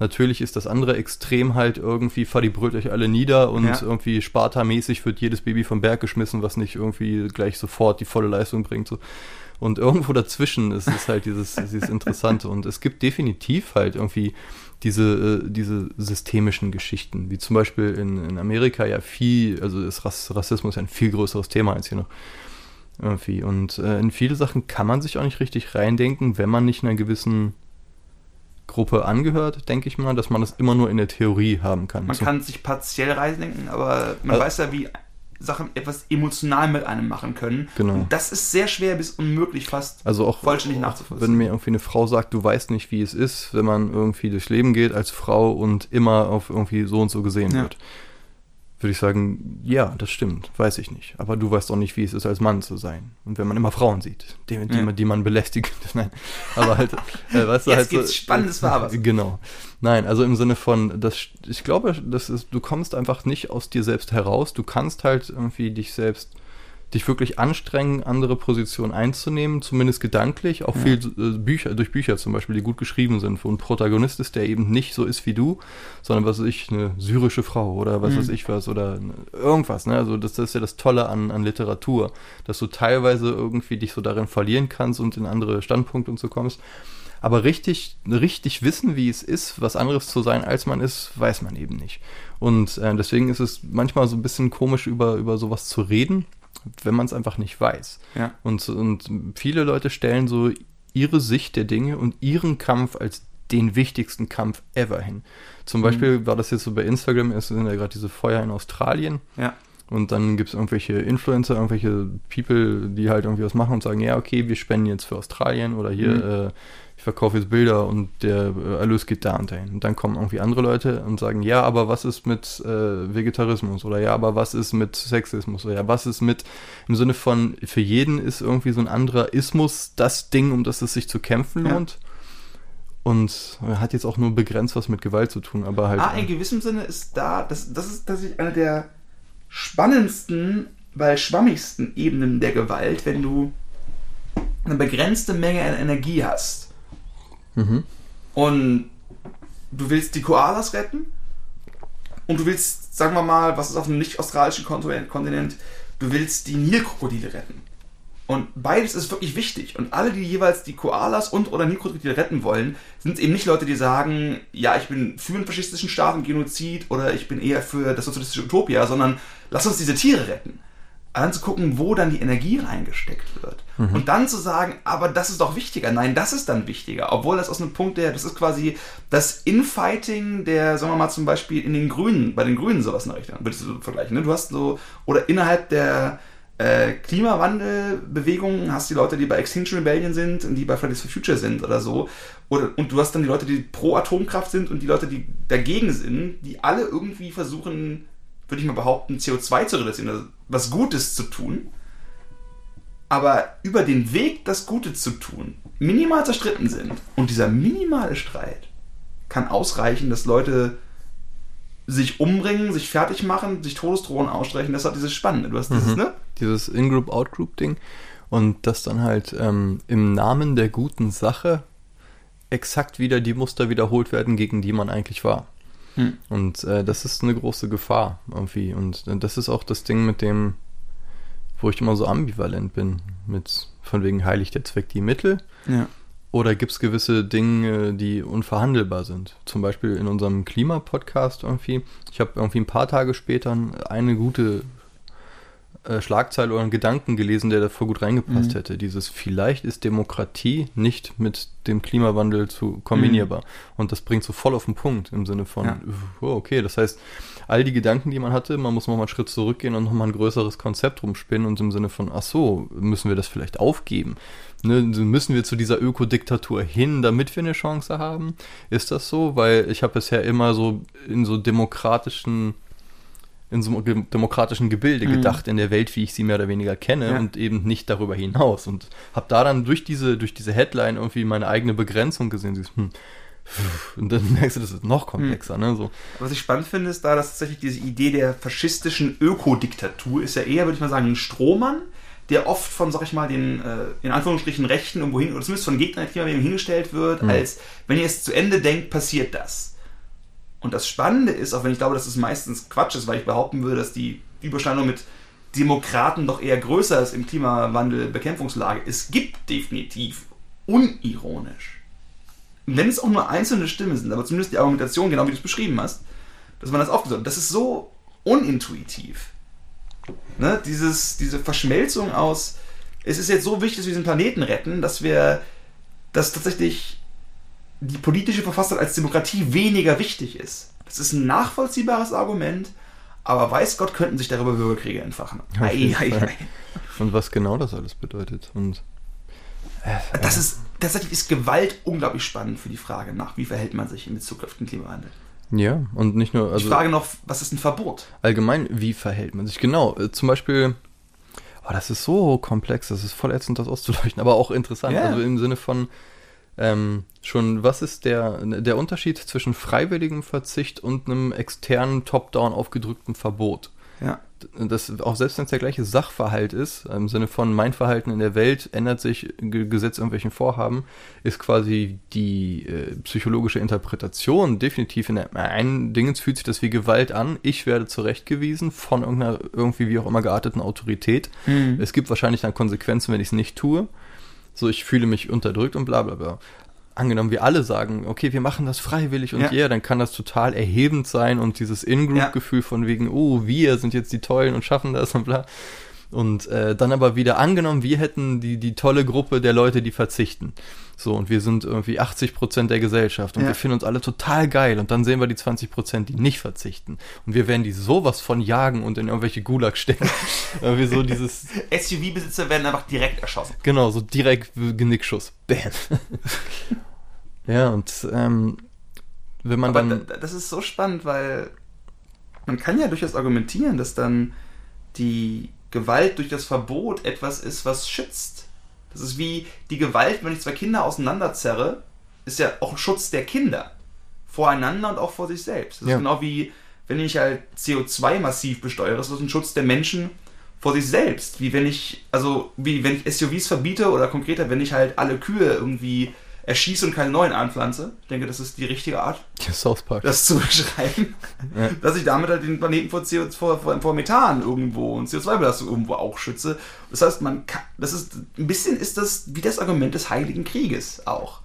Natürlich ist das andere Extrem halt irgendwie, Fadi brüllt euch alle nieder und ja. irgendwie Sparta-mäßig wird jedes Baby vom Berg geschmissen, was nicht irgendwie gleich sofort die volle Leistung bringt. So. Und irgendwo dazwischen ist es halt dieses, dieses Interessante. Und es gibt definitiv halt irgendwie diese, äh, diese systemischen Geschichten, wie zum Beispiel in, in Amerika ja viel, also ist Rassismus ja ein viel größeres Thema als hier noch. Irgendwie. Und äh, in viele Sachen kann man sich auch nicht richtig reindenken, wenn man nicht einer gewissen Gruppe angehört, denke ich mal, dass man das immer nur in der Theorie haben kann. Man so. kann sich partiell reindenken, aber man also, weiß ja, wie Sachen etwas emotional mit einem machen können. Genau. Und das ist sehr schwer bis unmöglich fast also auch, vollständig nachzuvollziehen. Wenn mir irgendwie eine Frau sagt, du weißt nicht, wie es ist, wenn man irgendwie durchs Leben geht als Frau und immer auf irgendwie so und so gesehen ja. wird würde ich sagen, ja, das stimmt, weiß ich nicht. Aber du weißt auch nicht, wie es ist, als Mann zu sein. Und wenn man immer Frauen sieht, die, die, ja. man, die man belästigt. Nein, aber halt, äh, weißt du, Jetzt halt gibt's so, spannendes Farbe. Genau. Nein, also im Sinne von, das, ich glaube, das ist, du kommst einfach nicht aus dir selbst heraus. Du kannst halt irgendwie dich selbst dich wirklich anstrengen, andere Positionen einzunehmen, zumindest gedanklich, auch ja. viel äh, Bücher, durch Bücher zum Beispiel, die gut geschrieben sind, wo ein Protagonist ist, der eben nicht so ist wie du, sondern was weiß ich, eine syrische Frau oder was mhm. weiß ich was oder irgendwas, ne? Also das, das ist ja das Tolle an, an Literatur, dass du teilweise irgendwie dich so darin verlieren kannst und in andere Standpunkte und so kommst. Aber richtig, richtig wissen, wie es ist, was anderes zu sein, als man ist, weiß man eben nicht. Und äh, deswegen ist es manchmal so ein bisschen komisch, über, über sowas zu reden wenn man es einfach nicht weiß. Ja. Und, und viele Leute stellen so ihre Sicht der Dinge und ihren Kampf als den wichtigsten Kampf ever hin. Zum mhm. Beispiel war das jetzt so bei Instagram, es sind ja gerade diese Feuer in Australien. Ja. Und dann gibt es irgendwelche Influencer, irgendwelche People, die halt irgendwie was machen und sagen, ja, okay, wir spenden jetzt für Australien oder hier, mhm. äh, verkaufe jetzt Bilder und der äh, Erlös geht da und dahin. Und dann kommen irgendwie andere Leute und sagen, ja, aber was ist mit äh, Vegetarismus? Oder ja, aber was ist mit Sexismus? Oder ja, was ist mit, im Sinne von, für jeden ist irgendwie so ein anderer Ismus das Ding, um das es sich zu kämpfen lohnt. Ja. Und hat jetzt auch nur begrenzt was mit Gewalt zu tun, aber halt. Ah, in gewissem Sinne ist da, das, das ist tatsächlich eine der spannendsten, weil schwammigsten Ebenen der Gewalt, wenn du eine begrenzte Menge an Energie hast Mhm. Und du willst die Koalas retten und du willst, sagen wir mal, was ist auf einem nicht-australischen Kontinent, du willst die Nilkrokodile retten. Und beides ist wirklich wichtig. Und alle, die jeweils die Koalas und oder Nilkrokodile retten wollen, sind eben nicht Leute, die sagen, ja, ich bin für einen faschistischen Staat und Genozid oder ich bin eher für das sozialistische Utopia, sondern lass uns diese Tiere retten anzugucken, wo dann die Energie reingesteckt wird. Mhm. Und dann zu sagen, aber das ist doch wichtiger. Nein, das ist dann wichtiger. Obwohl das aus einem Punkt der, das ist quasi das Infighting der, sagen wir mal zum Beispiel in den Grünen, bei den Grünen sowas in der Richtung, würdest du vergleichen. Ne? Du hast so, oder innerhalb der äh, Klimawandelbewegung hast du die Leute, die bei Extinction Rebellion sind und die bei Fridays for Future sind oder so. Oder, und du hast dann die Leute, die pro Atomkraft sind und die Leute, die dagegen sind, die alle irgendwie versuchen, würde ich mal behaupten, CO2 zu reduzieren, also was Gutes zu tun, aber über den Weg, das Gute zu tun, minimal zerstritten sind. Und dieser minimale Streit kann ausreichen, dass Leute sich umbringen, sich fertig machen, sich Todesdrohnen ausstreichen. Das hat dieses Spannende. Du hast dieses, mhm. ne? Dieses In-Group, Out-Group-Ding. Und das dann halt ähm, im Namen der guten Sache exakt wieder die Muster wiederholt werden, gegen die man eigentlich war. Hm. Und äh, das ist eine große Gefahr irgendwie. Und äh, das ist auch das Ding mit dem, wo ich immer so ambivalent bin, mit von wegen heiligt der Zweck die Mittel. Ja. Oder gibt es gewisse Dinge, die unverhandelbar sind? Zum Beispiel in unserem Klimapodcast irgendwie. Ich habe irgendwie ein paar Tage später eine gute äh, Schlagzeile oder einen Gedanken gelesen, der da voll gut reingepasst mhm. hätte. Dieses vielleicht ist Demokratie nicht mit dem Klimawandel zu kombinierbar. Mhm. Und das bringt so voll auf den Punkt im Sinne von, ja. oh, okay, das heißt, all die Gedanken, die man hatte, man muss nochmal einen Schritt zurückgehen und nochmal ein größeres Konzept rumspinnen und im Sinne von, ach so, müssen wir das vielleicht aufgeben? Ne, müssen wir zu dieser Ökodiktatur hin, damit wir eine Chance haben? Ist das so? Weil ich habe bisher immer so in so demokratischen in so einem demokratischen Gebilde mhm. gedacht in der Welt, wie ich sie mehr oder weniger kenne ja. und eben nicht darüber hinaus und habe da dann durch diese durch diese Headline irgendwie meine eigene Begrenzung gesehen. Hm, und dann merkst du, das ist noch komplexer. Hm. Ne? So. Was ich spannend finde, ist da, dass tatsächlich diese Idee der faschistischen Ökodiktatur ist ja eher, würde ich mal sagen, ein Strohmann, der oft von, sag ich mal, den äh, in Anführungsstrichen Rechten irgendwo hin, oder zumindest von Gegnern hingestellt wird, hm. als wenn ihr es zu Ende denkt, passiert das. Und das Spannende ist, auch wenn ich glaube, dass es meistens Quatsch ist, weil ich behaupten würde, dass die Überschneidung mit Demokraten doch eher größer ist im Klimawandelbekämpfungslage. Es gibt definitiv unironisch, wenn es auch nur einzelne Stimmen sind, aber zumindest die Argumentation, genau wie du es beschrieben hast, dass man das aufgesucht hat. Das ist so unintuitiv. Ne? Dieses, diese Verschmelzung aus, es ist jetzt so wichtig, dass wir diesen Planeten retten, dass wir das tatsächlich die politische Verfassung als Demokratie weniger wichtig ist. Das ist ein nachvollziehbares Argument, aber weiß Gott, könnten sich darüber Bürgerkriege entfachen. Ei, ei, ei. Und was genau das alles bedeutet. Und äh, das ist tatsächlich ist Gewalt unglaublich spannend für die Frage nach, wie verhält man sich in Bezug auf den Klimawandel. Ja, und nicht nur. Also, ich frage noch, was ist ein Verbot? Allgemein, wie verhält man sich? Genau, äh, zum Beispiel, oh, das ist so komplex, das ist voll ätzend, das auszuleuchten, aber auch interessant. Yeah. Also im Sinne von, ähm, schon, was ist der, der Unterschied zwischen freiwilligem Verzicht und einem externen, top-down aufgedrückten Verbot? Ja. Das, auch selbst wenn es der gleiche Sachverhalt ist, im Sinne von mein Verhalten in der Welt ändert sich Gesetz irgendwelchen Vorhaben, ist quasi die äh, psychologische Interpretation definitiv in der einen Dingens fühlt sich das wie Gewalt an. Ich werde zurechtgewiesen von irgendeiner irgendwie wie auch immer gearteten Autorität. Mhm. Es gibt wahrscheinlich dann Konsequenzen, wenn ich es nicht tue so ich fühle mich unterdrückt und bla bla bla. Angenommen, wir alle sagen, okay, wir machen das freiwillig und ja, yeah, dann kann das total erhebend sein und dieses In-Group-Gefühl ja. von wegen, oh, wir sind jetzt die Tollen und schaffen das und bla. Und äh, dann aber wieder angenommen, wir hätten die, die tolle Gruppe der Leute, die verzichten. So, und wir sind irgendwie 80 Prozent der Gesellschaft und ja. wir finden uns alle total geil. Und dann sehen wir die 20 Prozent, die nicht verzichten. Und wir werden die sowas von jagen und in irgendwelche Gulag stecken. irgendwie so dieses. SUV-Besitzer werden einfach direkt erschossen. Genau, so direkt Genickschuss. Bam. ja, und ähm, wenn man Aber dann. Das ist so spannend, weil man kann ja durchaus argumentieren, dass dann die Gewalt durch das Verbot etwas ist, was schützt. Das ist wie die Gewalt, wenn ich zwei Kinder auseinanderzerre, ist ja auch ein Schutz der Kinder. Voreinander und auch vor sich selbst. Das ja. ist genau wie, wenn ich halt CO2 massiv besteuere, das ist ein Schutz der Menschen vor sich selbst. Wie wenn ich, also, wie wenn ich SUVs verbiete oder konkreter, wenn ich halt alle Kühe irgendwie erschieße und keine neuen anpflanze. Ich denke, das ist die richtige Art, South Park. das zu beschreiben. Ja. Dass ich damit halt den Planeten vor, CO, vor, vor, vor Methan irgendwo und CO2-Belastung irgendwo auch schütze. Das heißt, man kann, das ist, ein bisschen ist das wie das Argument des Heiligen Krieges auch.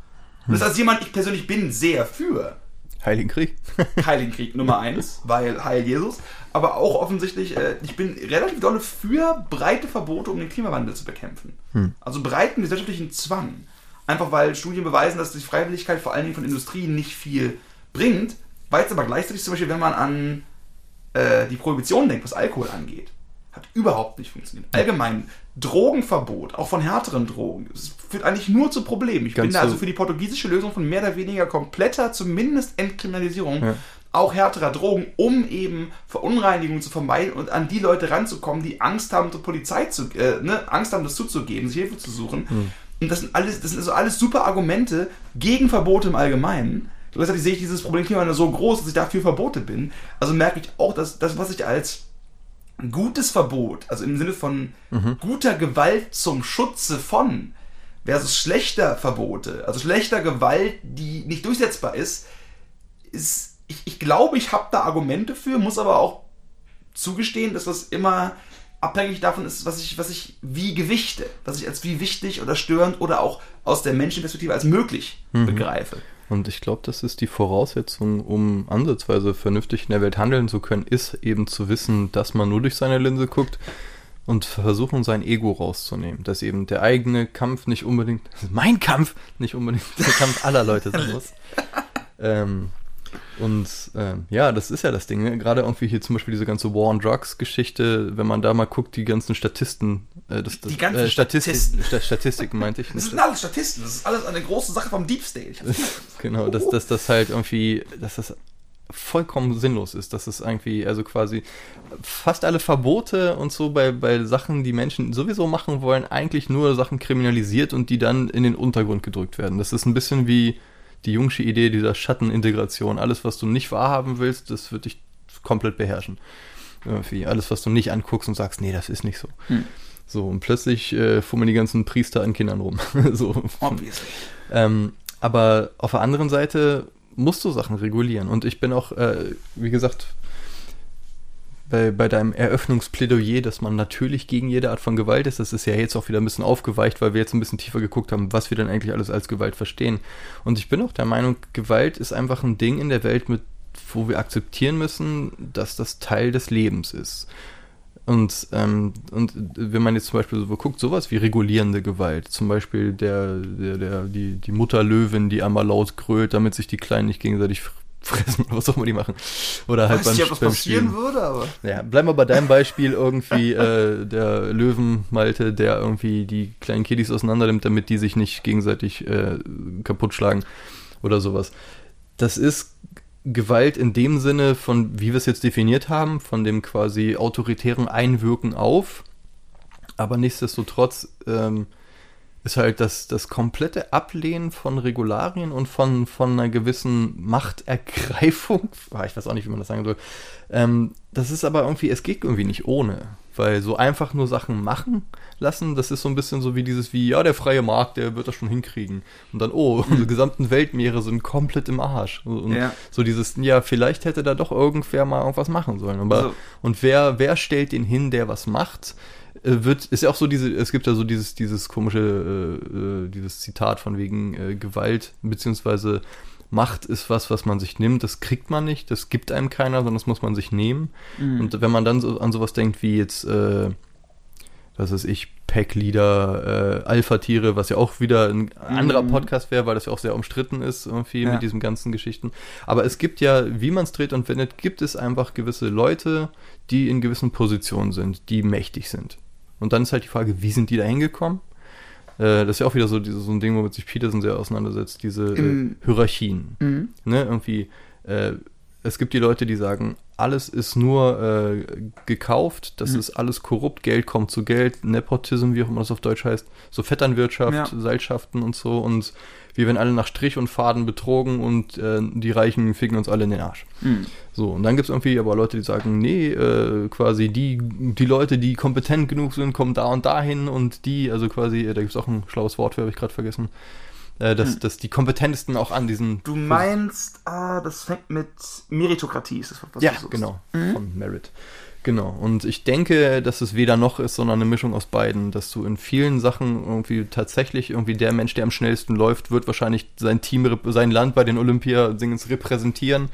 Hm. Das heißt, jemand, ich persönlich bin sehr für. Heiligen Krieg? Heiligen Krieg Nummer eins, weil Heil Jesus. Aber auch offensichtlich, äh, ich bin relativ dolle für breite Verbote, um den Klimawandel zu bekämpfen. Hm. Also breiten gesellschaftlichen Zwang. Einfach weil Studien beweisen, dass die Freiwilligkeit vor allen Dingen von Industrien nicht viel bringt. Weil es aber gleichzeitig zum Beispiel, wenn man an äh, die Prohibition denkt, was Alkohol angeht, hat überhaupt nicht funktioniert. Allgemein, Drogenverbot, auch von härteren Drogen, das führt eigentlich nur zu Problemen. Ich Ganz bin da also für die portugiesische Lösung von mehr oder weniger kompletter, zumindest Entkriminalisierung, ja. auch härterer Drogen, um eben Verunreinigungen zu vermeiden und an die Leute ranzukommen, die Angst haben, zur Polizei zu, äh, ne, Angst haben, das zuzugeben, sich Hilfe zu suchen. Mhm. Und das sind alles, das sind also alles super Argumente gegen Verbote im Allgemeinen. Gleichzeitig sehe ich dieses Problem Klimawandel so groß, dass ich dafür Verbote bin. Also merke ich auch, dass das, was ich als gutes Verbot, also im Sinne von mhm. guter Gewalt zum Schutze von, versus schlechter Verbote, also schlechter Gewalt, die nicht durchsetzbar ist, ist, ich, ich glaube, ich habe da Argumente für, muss aber auch zugestehen, dass das immer abhängig davon ist, was ich, was ich wie gewichte, was ich als wie wichtig oder störend oder auch aus der Menschenperspektive als möglich Mhm. begreife. Und ich glaube, das ist die Voraussetzung, um ansatzweise vernünftig in der Welt handeln zu können, ist eben zu wissen, dass man nur durch seine Linse guckt und versuchen, sein Ego rauszunehmen. Dass eben der eigene Kampf nicht unbedingt, mein Kampf nicht unbedingt der Kampf aller Leute sein muss. ähm, und ähm, ja, das ist ja das Ding. Ne? Gerade irgendwie hier zum Beispiel diese ganze War on Drugs Geschichte, wenn man da mal guckt, die ganzen Statisten, äh, das, das, Die ganzen äh, Statistik, Statisten. Sta- Statistiken meinte ich. Das nicht sind alles Statisten, das ist alles eine große Sache vom Deep State. Genau, dass, dass das halt irgendwie, dass das vollkommen sinnlos ist, dass es irgendwie, also quasi fast alle Verbote und so bei, bei Sachen, die Menschen sowieso machen wollen, eigentlich nur Sachen kriminalisiert und die dann in den Untergrund gedrückt werden. Das ist ein bisschen wie die jungsche Idee dieser Schattenintegration. Alles, was du nicht wahrhaben willst, das wird dich komplett beherrschen. Irgendwie alles, was du nicht anguckst und sagst, nee, das ist nicht so. Hm. So, und plötzlich äh, fummeln die ganzen Priester an Kindern rum. so. Obviously. Ähm, aber auf der anderen Seite musst du Sachen regulieren. Und ich bin auch, äh, wie gesagt, bei, bei deinem Eröffnungsplädoyer, dass man natürlich gegen jede Art von Gewalt ist, das ist ja jetzt auch wieder ein bisschen aufgeweicht, weil wir jetzt ein bisschen tiefer geguckt haben, was wir denn eigentlich alles als Gewalt verstehen. Und ich bin auch der Meinung, Gewalt ist einfach ein Ding in der Welt, mit, wo wir akzeptieren müssen, dass das Teil des Lebens ist. Und, ähm, und wenn man jetzt zum Beispiel so guckt, sowas wie regulierende Gewalt, zum Beispiel der, der, der, die, die Mutter die einmal laut grölt, damit sich die Kleinen nicht gegenseitig fressen was auch immer die machen. Oder halt Weiß nicht, ob beim passieren Spielen. würde, aber. Ja, bleiben wir bei deinem Beispiel irgendwie äh, der Löwenmalte, der irgendwie die kleinen Kiddies auseinandernimmt, damit die sich nicht gegenseitig äh, kaputt schlagen oder sowas. Das ist Gewalt in dem Sinne von, wie wir es jetzt definiert haben, von dem quasi autoritären Einwirken auf. Aber nichtsdestotrotz ähm, ist halt das, das komplette Ablehnen von Regularien und von, von einer gewissen Machtergreifung. Ah, Ich weiß auch nicht, wie man das sagen soll. Ähm, das ist aber irgendwie, es geht irgendwie nicht ohne. Weil so einfach nur Sachen machen lassen, das ist so ein bisschen so wie dieses, wie, ja, der freie Markt, der wird das schon hinkriegen. Und dann, oh, unsere gesamten Weltmeere sind komplett im Arsch. Und Ja. so dieses, ja, vielleicht hätte da doch irgendwer mal irgendwas machen sollen. Aber, Also- und wer, wer stellt den hin, der was macht? Äh, Wird, ist ja auch so diese, es gibt ja so dieses, dieses komische, äh, äh, dieses Zitat von wegen äh, Gewalt, beziehungsweise Macht ist was, was man sich nimmt, das kriegt man nicht, das gibt einem keiner, sondern das muss man sich nehmen. Mhm. Und wenn man dann so an sowas denkt wie jetzt, äh, was weiß ich, Pack-Leader, äh, Alpha-Tiere, was ja auch wieder ein anderer Mhm. Podcast wäre, weil das ja auch sehr umstritten ist irgendwie Ja. mit diesen ganzen Geschichten. Aber es gibt ja, wie man es dreht und wendet, gibt es einfach gewisse Leute, die in gewissen Positionen sind, die mächtig sind. Und dann ist halt die Frage, wie sind die da hingekommen? Äh, das ist ja auch wieder so, dieses, so ein Ding, womit sich Peterson sehr auseinandersetzt, diese Im- äh, Hierarchien Mhm. ne, irgendwie, äh, es gibt die Leute, die sagen, alles ist nur äh, gekauft, das Mhm. ist alles korrupt, Geld kommt zu Geld, Nepotism, wie auch immer das auf Deutsch heißt, so Vetternwirtschaft, Ja. Seilschaften und so und wir werden alle nach Strich und Faden betrogen und äh, die Reichen ficken uns alle in den Arsch. Mhm. So, und dann gibt es irgendwie aber Leute, die sagen, nee, äh, quasi die, die Leute, die kompetent genug sind, kommen da und dahin und die, also quasi, äh, da gibt es auch ein schlaues Wort für, habe ich gerade vergessen, äh, dass, Hm. dass die kompetentesten auch an diesen Du meinst, ah, das fängt mit Meritokratie, ist das was ja, genau, Mhm. von Merit. Genau. Und ich denke, dass es weder noch ist, sondern eine Mischung aus beiden. Dass du in vielen Sachen irgendwie tatsächlich irgendwie der Mensch, der am schnellsten läuft, wird wahrscheinlich sein Team, sein Land bei den Olympiadingens repräsentieren.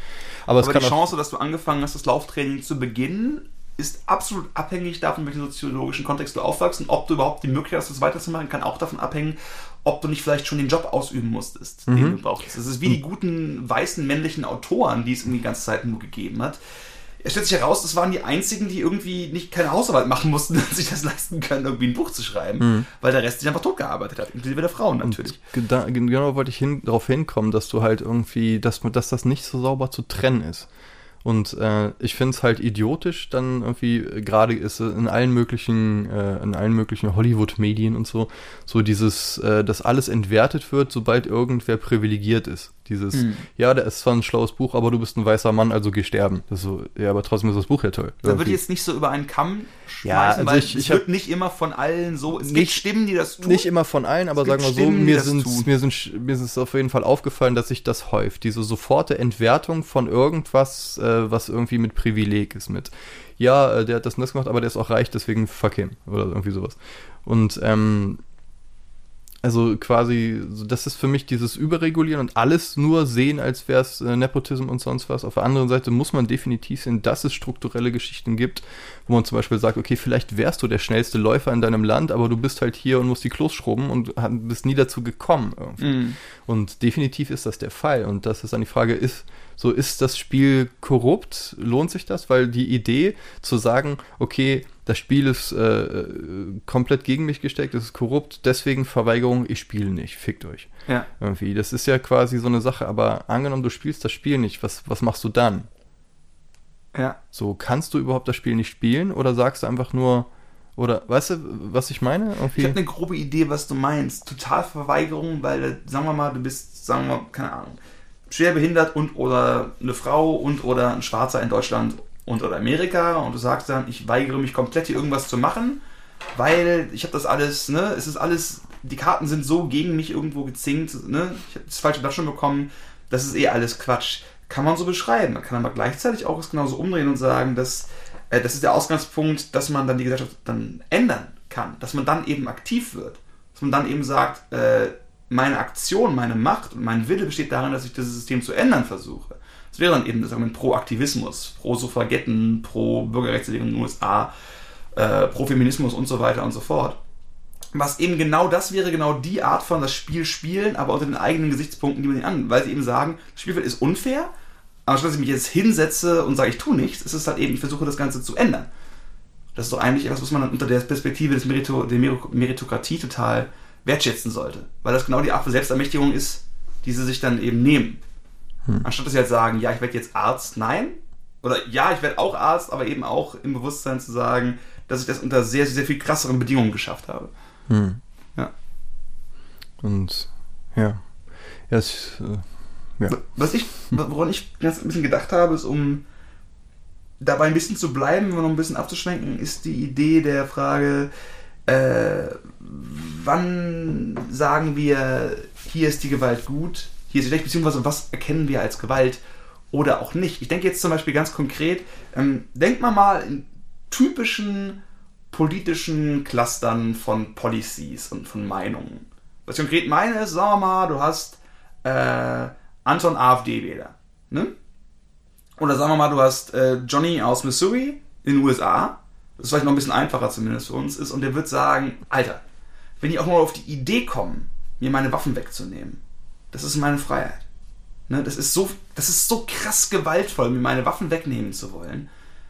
Aber, Aber die Chance, dass du angefangen hast, das Lauftraining zu beginnen, ist absolut abhängig davon, welchen soziologischen Kontext du aufwachst und ob du überhaupt die Möglichkeit hast, das weiterzumachen, kann auch davon abhängen, ob du nicht vielleicht schon den Job ausüben musstest, den Mhm. du brauchst. Es ist wie die guten, weißen, männlichen Autoren, die es irgendwie die ganze Zeit nur gegeben hat. Es stellt sich heraus, das waren die einzigen, die irgendwie nicht keine Hausarbeit machen mussten und sich das leisten können, irgendwie ein Buch zu schreiben, Mhm. weil der Rest sich einfach tot gearbeitet hat, inklusive der Frauen natürlich. Und genau wollte ich hin, darauf hinkommen, dass du halt irgendwie, dass, dass das nicht so sauber zu trennen ist. Und äh, ich finde es halt idiotisch, dann irgendwie, gerade ist es in allen möglichen, äh, in allen möglichen Hollywood-Medien und so, so dieses, äh, dass alles entwertet wird, sobald irgendwer privilegiert ist. Dieses, hm. ja, der ist zwar ein schlaues Buch, aber du bist ein weißer Mann, also geh sterben. Das so, ja, aber trotzdem ist das Buch ja toll. Da würde ich jetzt nicht so über einen Kamm schmeißen, ja, also weil ich, ich wird nicht immer von allen so. Es nicht, gibt Stimmen, die das tun. Nicht immer von allen, aber sagen wir so, mir, sind, mir, sind, mir ist es auf jeden Fall aufgefallen, dass sich das häuft. Diese soforte Entwertung von irgendwas, äh, was irgendwie mit Privileg ist, mit ja, äh, der hat das und das gemacht, aber der ist auch reich, deswegen fuck him oder irgendwie sowas. Und ähm, also quasi, das ist für mich dieses Überregulieren und alles nur sehen, als wäre es äh, Nepotism und sonst was. Auf der anderen Seite muss man definitiv sehen, dass es strukturelle Geschichten gibt, wo man zum Beispiel sagt, okay, vielleicht wärst du der schnellste Läufer in deinem Land, aber du bist halt hier und musst die Klos schrubben und bist nie dazu gekommen irgendwie. Mhm. Und definitiv ist das der Fall. Und das ist dann die Frage, ist, so ist das Spiel korrupt? Lohnt sich das? Weil die Idee zu sagen, okay, das Spiel ist äh, äh, komplett gegen mich gesteckt, es ist korrupt, deswegen Verweigerung, ich spiele nicht, fickt euch. Ja. Irgendwie. Das ist ja quasi so eine Sache, aber angenommen, du spielst das Spiel nicht, was, was machst du dann? Ja. So, kannst du überhaupt das Spiel nicht spielen oder sagst du einfach nur, oder weißt du, was ich meine? Irgendwie? Ich habe eine grobe Idee, was du meinst. Totalverweigerung, weil, äh, sagen wir mal, du bist, sagen wir, keine Ahnung, schwer behindert und oder eine Frau und oder ein Schwarzer in Deutschland und oder Amerika und du sagst dann, ich weigere mich komplett hier irgendwas zu machen, weil ich habe das alles, ne, es ist alles, die Karten sind so gegen mich irgendwo gezinkt, ne, ich habe das falsche Blatt schon bekommen, das ist eh alles Quatsch. Kann man so beschreiben. Man kann aber gleichzeitig auch es genauso umdrehen und sagen, dass äh, das ist der Ausgangspunkt, dass man dann die Gesellschaft dann ändern kann, dass man dann eben aktiv wird, dass man dann eben sagt, äh, meine Aktion, meine Macht und mein Wille besteht darin, dass ich dieses System zu ändern versuche. Das wäre dann eben das Argument pro Aktivismus, pro Suffragetten, pro Bürgerrechtsbewegung in den USA, äh, pro Feminismus und so weiter und so fort. Was eben genau das wäre, genau die Art von das Spiel spielen, aber unter den eigenen Gesichtspunkten, die man ihnen an, weil sie eben sagen, das Spielfeld ist unfair, aber statt dass ich mich jetzt hinsetze und sage, ich tue nichts, ist es halt eben, ich versuche das Ganze zu ändern. Das ist doch eigentlich etwas, was man dann unter der Perspektive des Merito, der Meritokratie total wertschätzen sollte. Weil das genau die Art von Selbstermächtigung ist, die sie sich dann eben nehmen. Anstatt dass sie halt sagen, ja, ich werde jetzt Arzt, nein. Oder ja, ich werde auch Arzt, aber eben auch im Bewusstsein zu sagen, dass ich das unter sehr, sehr viel krasseren Bedingungen geschafft habe. Hm. Ja. Und ja. Ja, es, äh, ja. Was ich, woran ich ganz ein bisschen gedacht habe, ist, um dabei ein bisschen zu bleiben, um noch ein bisschen abzuschwenken, ist die Idee der Frage, äh, wann sagen wir, hier ist die Gewalt gut, hier ist schlecht, beziehungsweise was erkennen wir als Gewalt oder auch nicht. Ich denke jetzt zum Beispiel ganz konkret, ähm, denkt man mal in typischen politischen Clustern von Policies und von Meinungen. Was ich konkret meine ist, sagen wir mal, du hast äh, Anton AfD-Wähler. Ne? Oder sagen wir mal, du hast äh, Johnny aus Missouri in den USA. Das ist vielleicht noch ein bisschen einfacher zumindest für uns ist. Und der wird sagen, Alter, wenn die auch nur auf die Idee kommen, mir meine Waffen wegzunehmen, das ist meine Freiheit. Ne? Das, ist so, das ist so krass gewaltvoll, mir meine Waffen wegnehmen zu wollen.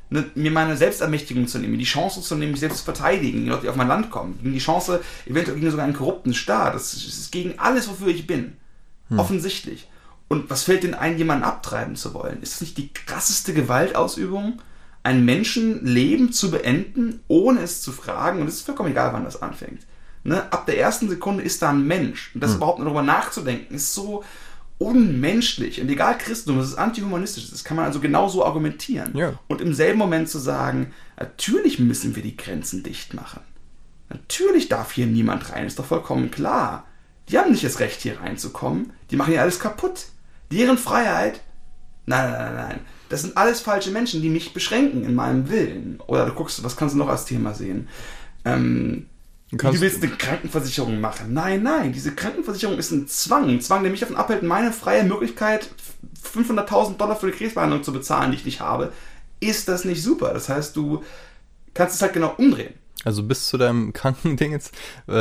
Ne? Mir meine Selbstermächtigung zu nehmen, mir die Chance zu nehmen, mich selbst zu verteidigen, die Leute, die auf mein Land kommen, gegen die Chance, eventuell gegen sogar einen korrupten Staat. Das ist, gegen alles, wofür ich bin. Offensichtlich. Und was fällt denn ein, jemanden abtreiben zu wollen? Ist das nicht die krasseste Gewaltausübung, ein Menschenleben zu beenden, ohne es zu fragen? Und es ist vollkommen egal, wann das anfängt. Ne? Ab der ersten Sekunde ist da ein Mensch. Und das überhaupt nur darüber nachzudenken, ist so unmenschlich. Und egal Christentum, das ist antihumanistisch. Das kann man also genauso argumentieren. Ja. Und im selben Moment zu sagen, natürlich müssen wir die Grenzen dicht machen. Natürlich darf hier niemand rein, ist doch vollkommen klar. Die haben nicht das Recht, hier reinzukommen. Die machen ja alles kaputt. Deren Freiheit. Nein, nein, nein, nein. Das sind alles falsche Menschen, die mich beschränken in meinem Willen. Oder du guckst, was kannst du noch als Thema sehen? Ähm, Du du, kannst- willst eine Krankenversicherung machen. Nein, nein, diese Krankenversicherung ist ein Zwang. Ein Zwang, der mich davon abhält, meine freie Möglichkeit, 500.000 Dollar für eine Krebsbehandlung zu bezahlen, die ich nicht habe. Ist das nicht super? Das heißt, du kannst es halt genau umdrehen. Also bis zu deinem Krankending jetzt äh,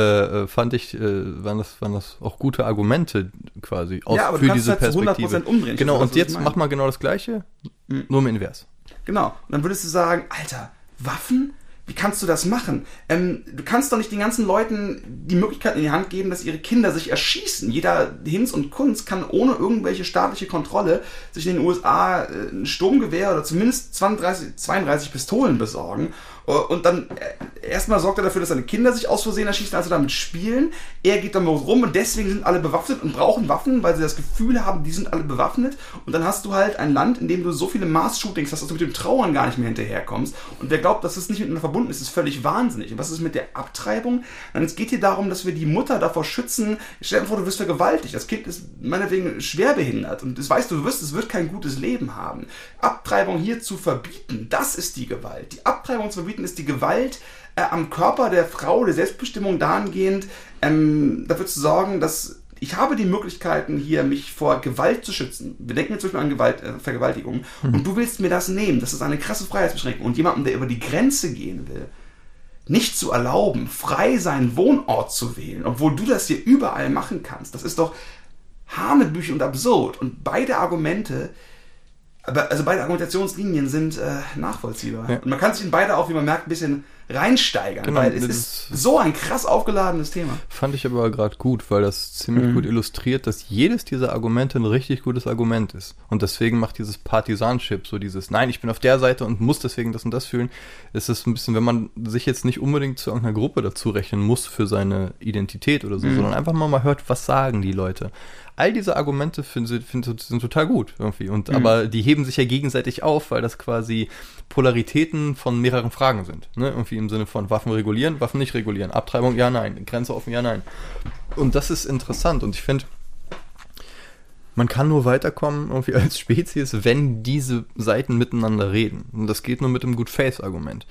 äh, fand ich, äh, waren, das, waren das auch gute Argumente quasi aus, Ja, aber du für kannst diese es halt zu 100% Perspektive. umdrehen. Genau, ist, und jetzt mach mal genau das Gleiche, Mhm. nur im Invers. Genau. Und dann würdest du sagen, Alter, Waffen? Wie kannst du das machen? Ähm, du kannst doch nicht den ganzen Leuten die Möglichkeit in die Hand geben, dass ihre Kinder sich erschießen. Jeder Hinz und Kunz kann ohne irgendwelche staatliche Kontrolle sich in den USA äh, ein Sturmgewehr oder zumindest 20, 32 Pistolen besorgen Und dann äh, erstmal sorgt er dafür, dass seine Kinder sich aus Versehen erschießen, also damit spielen. Er geht dann rum und deswegen sind alle bewaffnet und brauchen Waffen, weil sie das Gefühl haben, die sind alle bewaffnet. Und dann hast du halt ein Land, in dem du so viele Mass-Shootings hast, dass du mit dem Trauern gar nicht mehr hinterherkommst. Und wer glaubt, dass es nicht miteinander verbunden ist, ist völlig wahnsinnig. Und was ist mit der Abtreibung? Dann es geht hier darum, dass wir die Mutter davor schützen. Stell dir vor, du wirst vergewaltigt. Das Kind ist meinetwegen schwerbehindert. Und das weißt du, du wirst, es wird kein gutes Leben haben. Abtreibung hier zu verbieten, das ist die Gewalt. Die Abtreibung zu verbieten ist die Gewalt äh, am Körper der Frau, der Selbstbestimmung dahingehend, ähm, dafür zu sorgen, dass ich habe die Möglichkeiten hier, mich vor Gewalt zu schützen. Wir denken jetzt zum Beispiel an Gewalt, äh, Vergewaltigung. Mhm. Und du willst mir das nehmen. Das ist eine krasse Freiheitsbeschränkung. Und jemandem, der über die Grenze gehen will, nicht zu erlauben, frei seinen Wohnort zu wählen, obwohl du das hier überall machen kannst, das ist doch hanebüchig und absurd. Und beide Argumente aber also beide Argumentationslinien sind äh, nachvollziehbar. Ja. Und man kann sich in beide auch, wie man merkt, ein bisschen reinsteigern, genau, weil es ist so ein krass aufgeladenes Thema. Fand ich aber gerade gut, weil das ziemlich mhm. gut illustriert, dass jedes dieser Argumente ein richtig gutes Argument ist. Und deswegen macht dieses Partisanship, so dieses, nein, ich bin auf der Seite und muss deswegen das und das fühlen, ist es ein bisschen, wenn man sich jetzt nicht unbedingt zu irgendeiner Gruppe dazu rechnen muss für seine Identität oder so, mhm. sondern einfach mal, mal hört, was sagen die Leute all diese Argumente find, find, sind total gut irgendwie. Und mhm. aber die heben sich ja gegenseitig auf, weil das quasi Polaritäten von mehreren Fragen sind. Ne? Irgendwie im Sinne von Waffen regulieren, Waffen nicht regulieren, Abtreibung, ja, nein, Grenze offen, ja, nein. Und das ist interessant und ich finde, man kann nur weiterkommen irgendwie als Spezies, wenn diese Seiten miteinander reden. Und das geht nur mit dem Good Faith Argument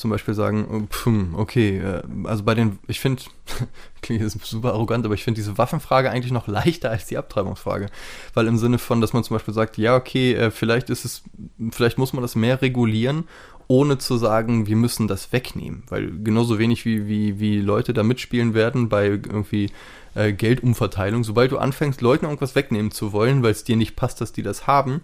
zum Beispiel sagen, okay, äh, also bei den, ich finde, klingt jetzt super arrogant, aber ich finde diese Waffenfrage eigentlich noch leichter als die Abtreibungsfrage. Weil im Sinne von, dass man zum Beispiel sagt, ja, okay, äh, vielleicht ist es, vielleicht muss man das mehr regulieren, ohne zu sagen, wir müssen das wegnehmen. Weil genauso wenig wie, wie, wie Leute da mitspielen werden bei irgendwie äh, Geldumverteilung, sobald du anfängst, Leuten irgendwas wegnehmen zu wollen, weil es dir nicht passt, dass die das haben,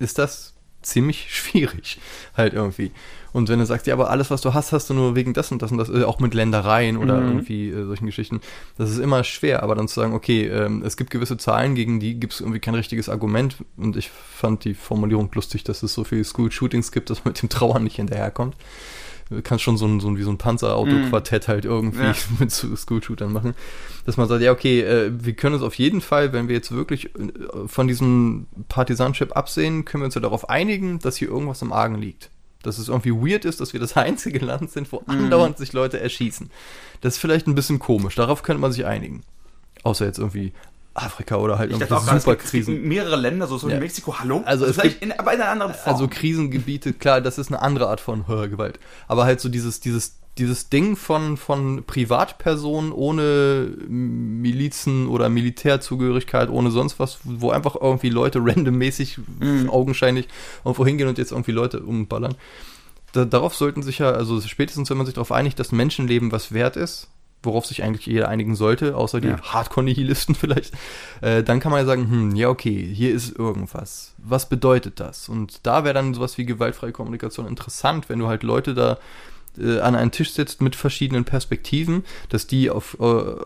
ist das ziemlich schwierig, halt irgendwie. Und wenn du sagst, ja, aber alles, was du hast, hast du nur wegen das und das und das, äh, auch mit Ländereien oder mhm. irgendwie äh, solchen Geschichten, das ist immer schwer, aber dann zu sagen, okay, ähm, es gibt gewisse Zahlen, gegen die gibt es irgendwie kein richtiges Argument und ich fand die Formulierung lustig, dass es so viele School-Shootings gibt, dass man mit dem Trauern nicht hinterherkommt. Du kannst schon so ein, so ein wie so ein Panzerauto-Quartett halt irgendwie ja. mit School-Shootern machen. Dass man sagt, ja, okay, äh, wir können uns auf jeden Fall, wenn wir jetzt wirklich äh, von diesem Partisanship absehen, können wir uns ja darauf einigen, dass hier irgendwas im Argen liegt dass es irgendwie weird ist, dass wir das einzige Land sind, wo mhm. andauernd sich Leute erschießen. Das ist vielleicht ein bisschen komisch. Darauf könnte man sich einigen. Außer jetzt irgendwie Afrika oder halt irgendwie Superkrisen. mehrere Länder, so, so ja. Mexiko, hallo? Also es gibt, in, aber in einer anderen Form. Also Krisengebiete, klar, das ist eine andere Art von Gewalt. Aber halt so dieses, dieses dieses Ding von, von Privatpersonen ohne Milizen oder Militärzugehörigkeit, ohne sonst was, wo einfach irgendwie Leute randommäßig, mhm. augenscheinlich irgendwo hingehen und jetzt irgendwie Leute umballern. Da, darauf sollten sich ja, also spätestens wenn man sich darauf einigt, dass Menschenleben was wert ist, worauf sich eigentlich jeder einigen sollte, außer die ja. Hardcore-Nihilisten vielleicht, äh, dann kann man ja sagen, hm, ja okay, hier ist irgendwas. Was bedeutet das? Und da wäre dann sowas wie gewaltfreie Kommunikation interessant, wenn du halt Leute da äh, an einen Tisch sitzt mit verschiedenen Perspektiven, dass die auf äh,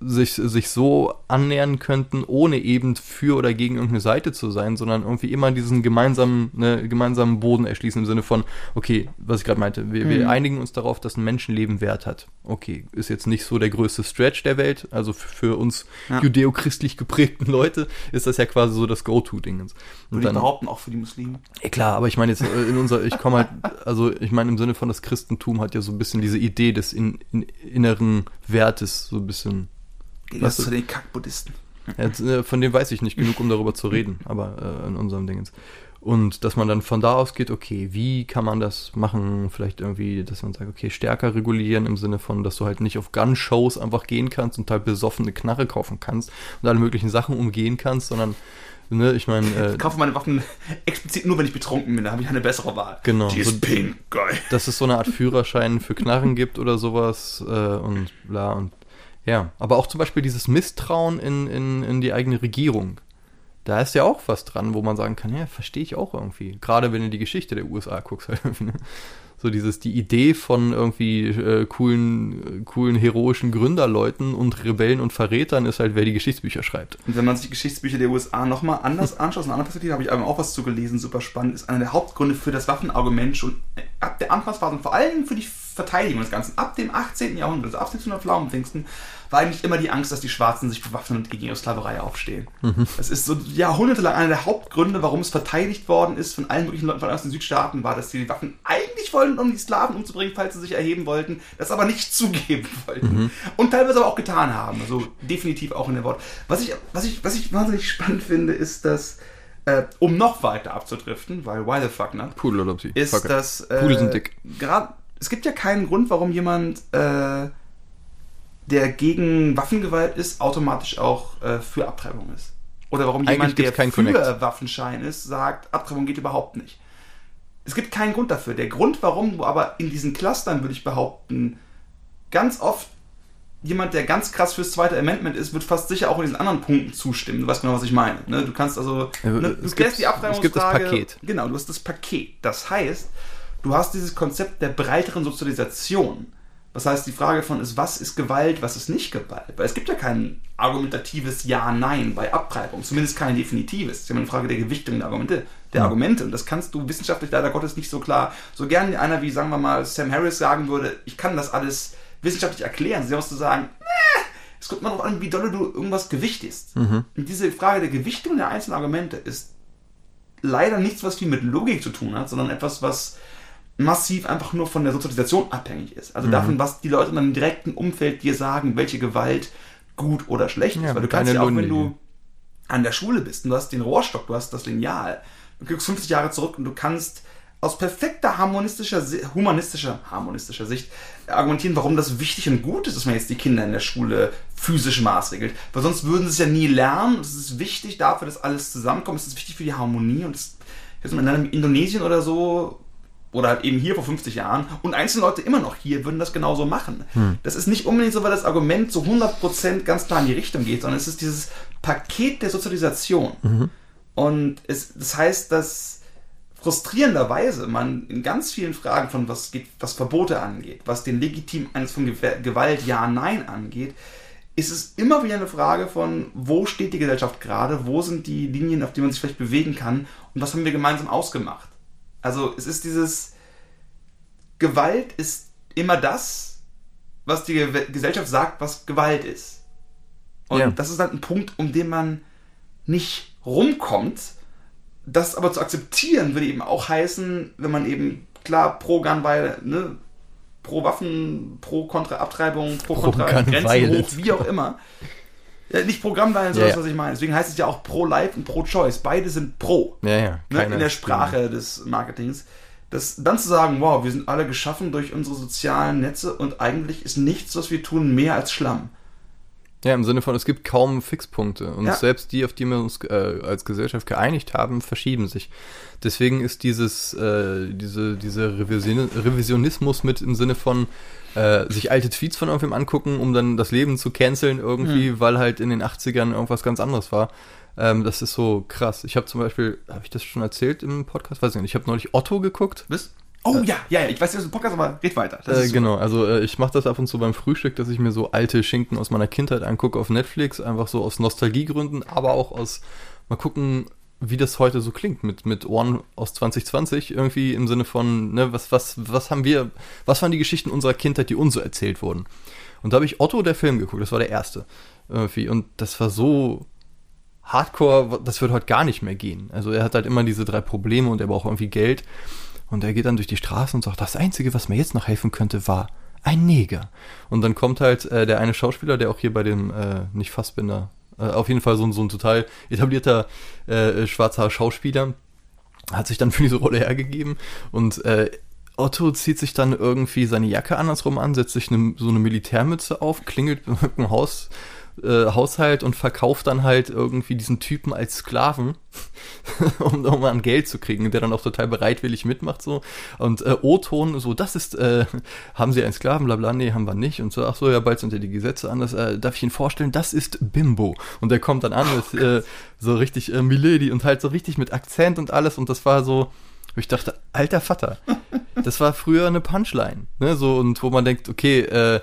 sich, sich so annähern könnten, ohne eben für oder gegen irgendeine Seite zu sein, sondern irgendwie immer diesen gemeinsamen, ne, gemeinsamen Boden erschließen im Sinne von, okay, was ich gerade meinte, wir, mhm. wir, einigen uns darauf, dass ein Menschenleben Wert hat. Okay, ist jetzt nicht so der größte Stretch der Welt, also für uns ja. judeo-christlich geprägten Leute ist das ja quasi so das Go-To-Ding. Und Würde dann, behaupten, auch für die Muslime. Ja klar, aber ich meine jetzt äh, in unser, ich komme halt, also ich meine im Sinne von das Christentum hat ja so ein bisschen diese Idee des in, in, inneren Wertes so ein bisschen das zu den Kack-Buddhisten. Äh, von dem weiß ich nicht genug, um darüber zu reden, aber äh, in unserem Dingens. Und dass man dann von da aus geht, okay, wie kann man das machen? Vielleicht irgendwie, dass man sagt, okay, stärker regulieren im Sinne von, dass du halt nicht auf Gun-Shows einfach gehen kannst und halt besoffene Knarre kaufen kannst und alle möglichen Sachen umgehen kannst, sondern Ne, ich meine. Äh, ich kaufe meine Waffen explizit nur, wenn ich betrunken bin, da habe ich eine bessere Wahl. Genau. Die ist so, pink, geil. Dass es so eine Art Führerschein für Knarren gibt oder sowas äh, und bla und ja, aber auch zum Beispiel dieses Misstrauen in, in, in die eigene Regierung. da ist ja auch was dran, wo man sagen kann, ja, verstehe ich auch irgendwie. Gerade wenn du die Geschichte der USA guckst, halt ne? So dieses, die Idee von irgendwie äh, coolen, äh, coolen, heroischen Gründerleuten und Rebellen und Verrätern ist halt, wer die Geschichtsbücher schreibt. Und wenn man sich die Geschichtsbücher der USA nochmal anders anschaut, aus einer anderen Perspektive, habe ich auch was zugelesen, super spannend, ist einer der Hauptgründe für das Waffenargument schon ab der Anfangsphase und vor allem für die Verteidigung des Ganzen, ab dem 18. Jahrhundert, also ab 1600 Pflaumenpfingsten, war eigentlich immer die Angst, dass die Schwarzen sich bewaffnen und gegen ihre Sklaverei aufstehen. Mhm. Das ist so jahrhundertelang einer der Hauptgründe, warum es verteidigt worden ist von allen möglichen Leuten von aus den Südstaaten, war, dass sie die Waffen eigentlich wollten, um die Sklaven umzubringen, falls sie sich erheben wollten, das aber nicht zugeben wollten. Mhm. Und teilweise aber auch getan haben. Also definitiv auch in der Wort. Was ich, was ich, was ich wahnsinnig spannend finde, ist, dass äh, um noch weiter abzudriften, weil why the fuck not? Pudel oder Psi. Ist Fuck das. Äh, Pudel sind dick. Gerade, es gibt ja keinen Grund, warum jemand, äh, der gegen Waffengewalt ist, automatisch auch äh, für Abtreibung ist. Oder warum Eigentlich jemand, der für Connect. Waffenschein ist, sagt, Abtreibung geht überhaupt nicht. Es gibt keinen Grund dafür. Der Grund, warum du aber in diesen Clustern, würde ich behaupten, ganz oft jemand, der ganz krass fürs zweite Amendment ist, wird fast sicher auch in diesen anderen Punkten zustimmen. Du weißt genau, was ich meine. Ne? Du kannst also, ne, du klärst die Abtreibungsfrage. es gibt das Paket. Genau, du hast das Paket. Das heißt, du hast dieses Konzept der breiteren Sozialisation. Das heißt, die Frage von ist, was ist Gewalt, was ist nicht Gewalt? Weil es gibt ja kein argumentatives Ja-Nein bei Abtreibung, zumindest kein definitives. Es ist ja immer eine Frage der Gewichtung der Argumente, der Ja. Argumente. Und das kannst du wissenschaftlich leider Gottes nicht so klar. So gern einer wie, sagen wir mal, Sam Harris sagen würde, ich kann das alles wissenschaftlich erklären, sie zu sagen, "Nee, es kommt mal darauf an, wie doll du irgendwas gewichtest. Und diese Frage der Gewichtung der einzelnen Argumente ist leider nichts, was viel mit Logik zu tun hat, sondern etwas, was massiv einfach nur von der Sozialisation abhängig ist. Also davon, was die Leute in einem direkten Umfeld dir sagen, welche Gewalt gut oder schlecht Ja, ist. Weil du kannst ja auch, wenn Lohnlinie. du an der Schule bist und du hast den Rohrstock, du hast das Lineal, du guckst 50 Jahre zurück und du kannst aus perfekter harmonistischer, humanistischer, harmonistischer Sicht argumentieren, warum das wichtig und gut ist, dass man jetzt die Kinder in der Schule physisch maßregelt. Weil sonst würden sie es ja nie lernen. Es ist wichtig dafür, dass alles zusammenkommt. Es ist wichtig für die Harmonie. Und es, in Indonesien oder so, oder halt eben hier vor 50 Jahren, und einzelne Leute immer noch hier würden das genauso machen. Das ist nicht unbedingt so, weil das Argument zu 100% ganz klar in die Richtung geht, sondern es ist dieses Paket der Sozialisation. Und es, das heißt, dass frustrierenderweise man in ganz vielen Fragen von was geht, was Verbote angeht, was den legitimen Einsatz von Gew- Gewalt Ja, Nein angeht, ist es immer wieder eine Frage von, wo steht die Gesellschaft gerade, wo sind die Linien, auf die man sich vielleicht bewegen kann und was haben wir gemeinsam ausgemacht. Also es ist dieses, Gewalt ist immer das, was die Ge- Gesellschaft sagt, was Gewalt ist. Und Ja. das ist halt ein Punkt, um den man nicht rumkommt. Das aber zu akzeptieren würde eben auch heißen, wenn man eben klar pro Gunweil, ne, pro Waffen, pro Kontra Abtreibung, pro, Pro Kontra Grenzen hoch, wie auch immer. Ja, nicht pro Gunweil, so Ja, was ich meine. Deswegen heißt es ja auch pro Life und pro Choice. Beide sind pro Ja, ja. ne, in der Sprache des Marketings. Das, dann zu sagen, wow, wir sind alle geschaffen durch unsere sozialen Netze und eigentlich ist nichts, was wir tun, mehr als Schlamm. Ja, im Sinne von, es gibt kaum Fixpunkte. Und Ja. selbst die, auf die wir uns äh, als Gesellschaft geeinigt haben, verschieben sich. Deswegen ist dieses, äh, diese, dieser Revision Revisionismus mit im Sinne von äh, sich alte Tweets von irgendwem angucken, um dann das Leben zu canceln irgendwie, Hm. weil halt in den 80ern irgendwas ganz anderes war. Ähm, das ist so krass. Ich habe zum Beispiel, habe ich das schon erzählt im Podcast? Weiß ich nicht. Ich habe neulich Otto geguckt. Bist? Oh ja, ja, ja, ich weiß, das ist ein Podcast, aber red weiter. Äh, genau, also äh, ich mache das ab und zu beim Frühstück, dass ich mir so alte Schinken aus meiner Kindheit angucke auf Netflix, einfach so aus Nostalgiegründen, aber auch aus mal gucken, wie das heute so klingt mit mit Ohren aus 2020 irgendwie im Sinne von, ne, was was was haben wir, was waren die Geschichten unserer Kindheit, die uns so erzählt wurden? Und da habe ich Otto der Film geguckt, das war der erste irgendwie und das war so Hardcore, das wird heute gar nicht mehr gehen. Also er hat halt immer diese drei Probleme und er braucht irgendwie Geld. Und er geht dann durch die Straße und sagt, das Einzige, was mir jetzt noch helfen könnte, war ein Neger. Und dann kommt halt äh, der eine Schauspieler, der auch hier bei dem, äh, nicht Fassbinder, äh, auf jeden Fall so, ein- so ein total etablierter äh, schwarzer Schauspieler, hat sich dann für diese Rolle hergegeben. Und äh, Otto zieht sich dann irgendwie seine Jacke andersrum an, setzt sich eine, so eine Militärmütze auf, klingelt im Haus äh, Haushalt und verkauft dann halt irgendwie diesen Typen als Sklaven, um, um an Geld zu kriegen, der dann auch total bereitwillig mitmacht so. Und äh, O-Ton, so, das ist, äh, haben Sie einen Sklaven, bla bla, nee, haben wir nicht. Und so, ach so, ja, bald sind ja die Gesetze anders. Äh, darf ich Ihnen vorstellen, das ist Bimbo. Und der kommt dann an, oh, ist, äh, so richtig äh, Milady und halt so richtig mit Akzent und alles. Und das war so, ich dachte, alter Vater, das war früher eine Punchline, ne, so, und wo man denkt, okay, äh,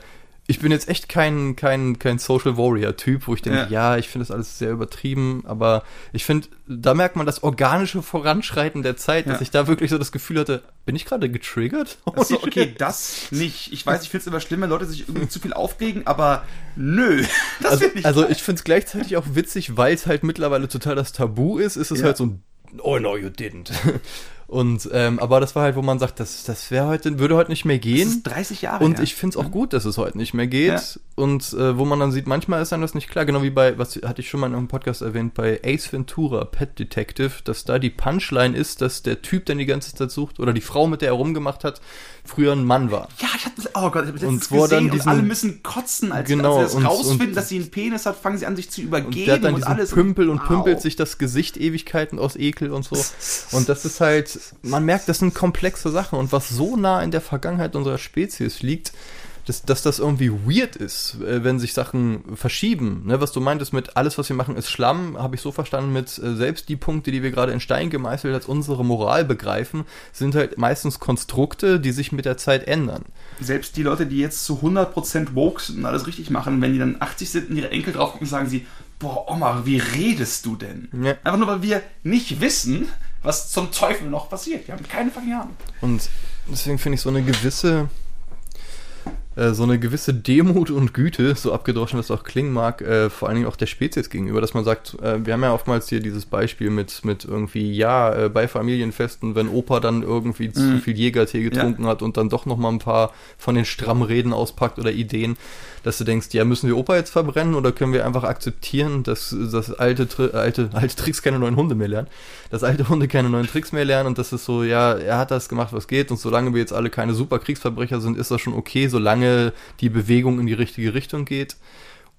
ich bin jetzt echt kein, kein, kein Social Warrior-Typ, wo ich denke, ja, ja ich finde das alles sehr übertrieben, aber ich finde, da merkt man das organische Voranschreiten der Zeit, ja. dass ich da wirklich so das Gefühl hatte, bin ich gerade getriggert? Also, okay, das nicht. Ich weiß, ich finde es immer schlimm, wenn Leute sich irgendwie zu viel aufregen, aber nö. Das also, ich also ich finde es gleichzeitig auch witzig, weil es halt mittlerweile total das Tabu ist, ist es ja. halt so ein Oh no, you didn't. Und ähm, aber das war halt, wo man sagt, das, das wäre heute, würde heute nicht mehr gehen. Das ist 30 Jahre. Und her. ich finde es auch gut, dass es heute nicht mehr geht. Ja. Und äh, wo man dann sieht, manchmal ist einem das nicht klar, genau wie bei, was hatte ich schon mal in einem Podcast erwähnt, bei Ace Ventura, Pet Detective, dass da die Punchline ist, dass der Typ, der die ganze Zeit sucht, oder die Frau, mit der er rumgemacht hat, früher ein Mann war. Ja, ich hatte, oh Gott, ich habe und gesehen dann diesen, und alle müssen kotzen, als, genau, als sie das rausfinden, und, dass sie einen Penis hat, fangen sie an, sich zu übergeben und, der hat dann und alles. Pümpel und, und pümpelt sich das Gesicht Ewigkeiten aus Ekel und so. Und das ist halt, man merkt, das sind komplexe Sachen und was so nah in der Vergangenheit unserer Spezies liegt, dass, dass das irgendwie weird ist, äh, wenn sich Sachen verschieben. Ne, was du meintest mit alles, was wir machen, ist Schlamm, habe ich so verstanden mit äh, selbst die Punkte, die wir gerade in Stein gemeißelt als unsere Moral begreifen, sind halt meistens Konstrukte, die sich mit der Zeit ändern. Selbst die Leute, die jetzt zu 100% woke sind und alles richtig machen, wenn die dann 80 sind und ihre Enkel drauf gucken, sagen sie, boah, Oma, wie redest du denn? Ja. Einfach nur, weil wir nicht wissen, was zum Teufel noch passiert. Wir haben keine fucking Ahnung. Und deswegen finde ich so eine gewisse äh, so eine gewisse Demut und Güte, so abgedroschen das auch klingen mag, äh, vor allen Dingen auch der Spezies gegenüber, dass man sagt, äh, wir haben ja oftmals hier dieses Beispiel mit, mit irgendwie, ja, äh, bei Familienfesten, wenn Opa dann irgendwie mhm. zu viel Jägertee getrunken ja. hat und dann doch nochmal ein paar von den strammen Reden auspackt oder Ideen, dass du denkst, ja, müssen wir Opa jetzt verbrennen oder können wir einfach akzeptieren, dass, dass alte, alte, alte Tricks keine neuen Hunde mehr lernen, dass alte Hunde keine neuen Tricks mehr lernen und das ist so, ja, er hat das gemacht, was geht und solange wir jetzt alle keine super Kriegsverbrecher sind, ist das schon okay, solange die Bewegung in die richtige Richtung geht.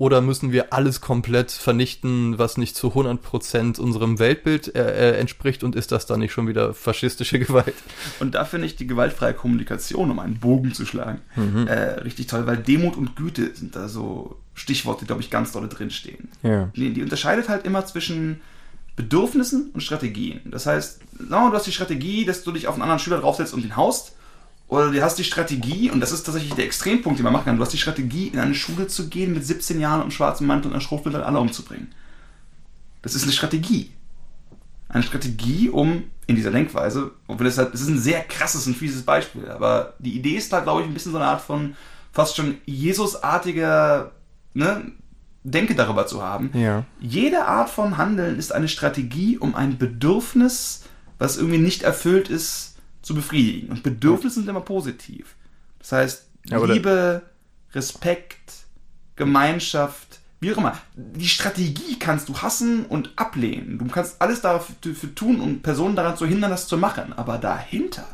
Oder müssen wir alles komplett vernichten, was nicht zu 100% unserem Weltbild äh, äh, entspricht und ist das dann nicht schon wieder faschistische Gewalt? Und da finde ich die gewaltfreie Kommunikation, um einen Bogen zu schlagen, mhm. äh, richtig toll, weil Demut und Güte sind da so Stichworte, die, glaube ich, ganz dolle drinstehen. Ja. Die, die unterscheidet halt immer zwischen Bedürfnissen und Strategien. Das heißt, du hast die Strategie, dass du dich auf einen anderen Schüler draufsetzt und ihn haust oder du hast die Strategie, und das ist tatsächlich der Extrempunkt, den man machen kann, du hast die Strategie, in eine Schule zu gehen mit 17 Jahren und schwarzem Mantel und einer Schrotflinte alle umzubringen. Das ist eine Strategie. Eine Strategie, um in dieser Denkweise, obwohl das halt, das ist ein sehr krasses und fieses Beispiel, aber die Idee ist da, glaube ich, ein bisschen so eine Art von fast schon Jesusartiger ne, Denke darüber zu haben. Ja. Jede Art von Handeln ist eine Strategie, um ein Bedürfnis, was irgendwie nicht erfüllt ist, zu befriedigen. Und Bedürfnisse sind immer positiv. Das heißt, ja, Liebe, Respekt, Gemeinschaft, wie auch immer. Die Strategie kannst du hassen und ablehnen. Du kannst alles dafür tun, um Personen daran zu hindern, das zu machen. Aber dahinter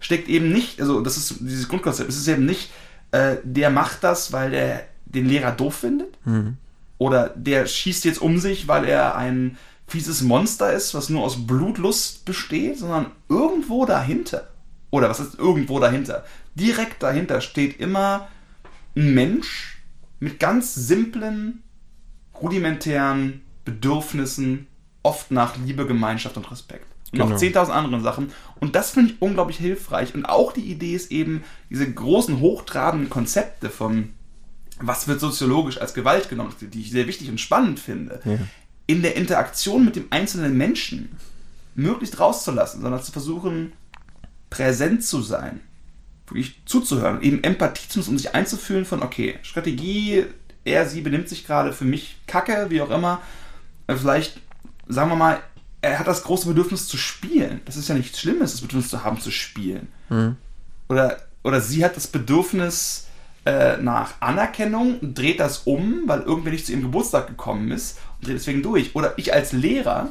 steckt eben nicht, also das ist dieses Grundkonzept, es ist eben nicht, äh, der macht das, weil der den Lehrer doof findet. Mhm. Oder der schießt jetzt um sich, weil er ein fieses Monster ist, was nur aus Blutlust besteht, sondern irgendwo dahinter, oder was ist irgendwo dahinter? Direkt dahinter steht immer ein Mensch mit ganz simplen, rudimentären Bedürfnissen, oft nach Liebe, Gemeinschaft und Respekt. Und genau. noch 10.000 anderen Sachen. Und das finde ich unglaublich hilfreich. Und auch die Idee ist eben, diese großen, hochtrabenden Konzepte von, was wird soziologisch als Gewalt genommen, die ich sehr wichtig und spannend finde, ja in der Interaktion mit dem einzelnen Menschen möglichst rauszulassen, sondern zu versuchen, präsent zu sein, wirklich zuzuhören, eben Empathie zu nutzen, um sich einzufühlen von, okay, Strategie, er, sie benimmt sich gerade für mich kacke, wie auch immer. Vielleicht, sagen wir mal, er hat das große Bedürfnis zu spielen. Das ist ja nichts Schlimmes, das Bedürfnis zu haben, zu spielen. Mhm. Oder, oder sie hat das Bedürfnis äh, nach Anerkennung, dreht das um, weil irgendwer nicht zu ihrem Geburtstag gekommen ist deswegen durch. Oder ich als Lehrer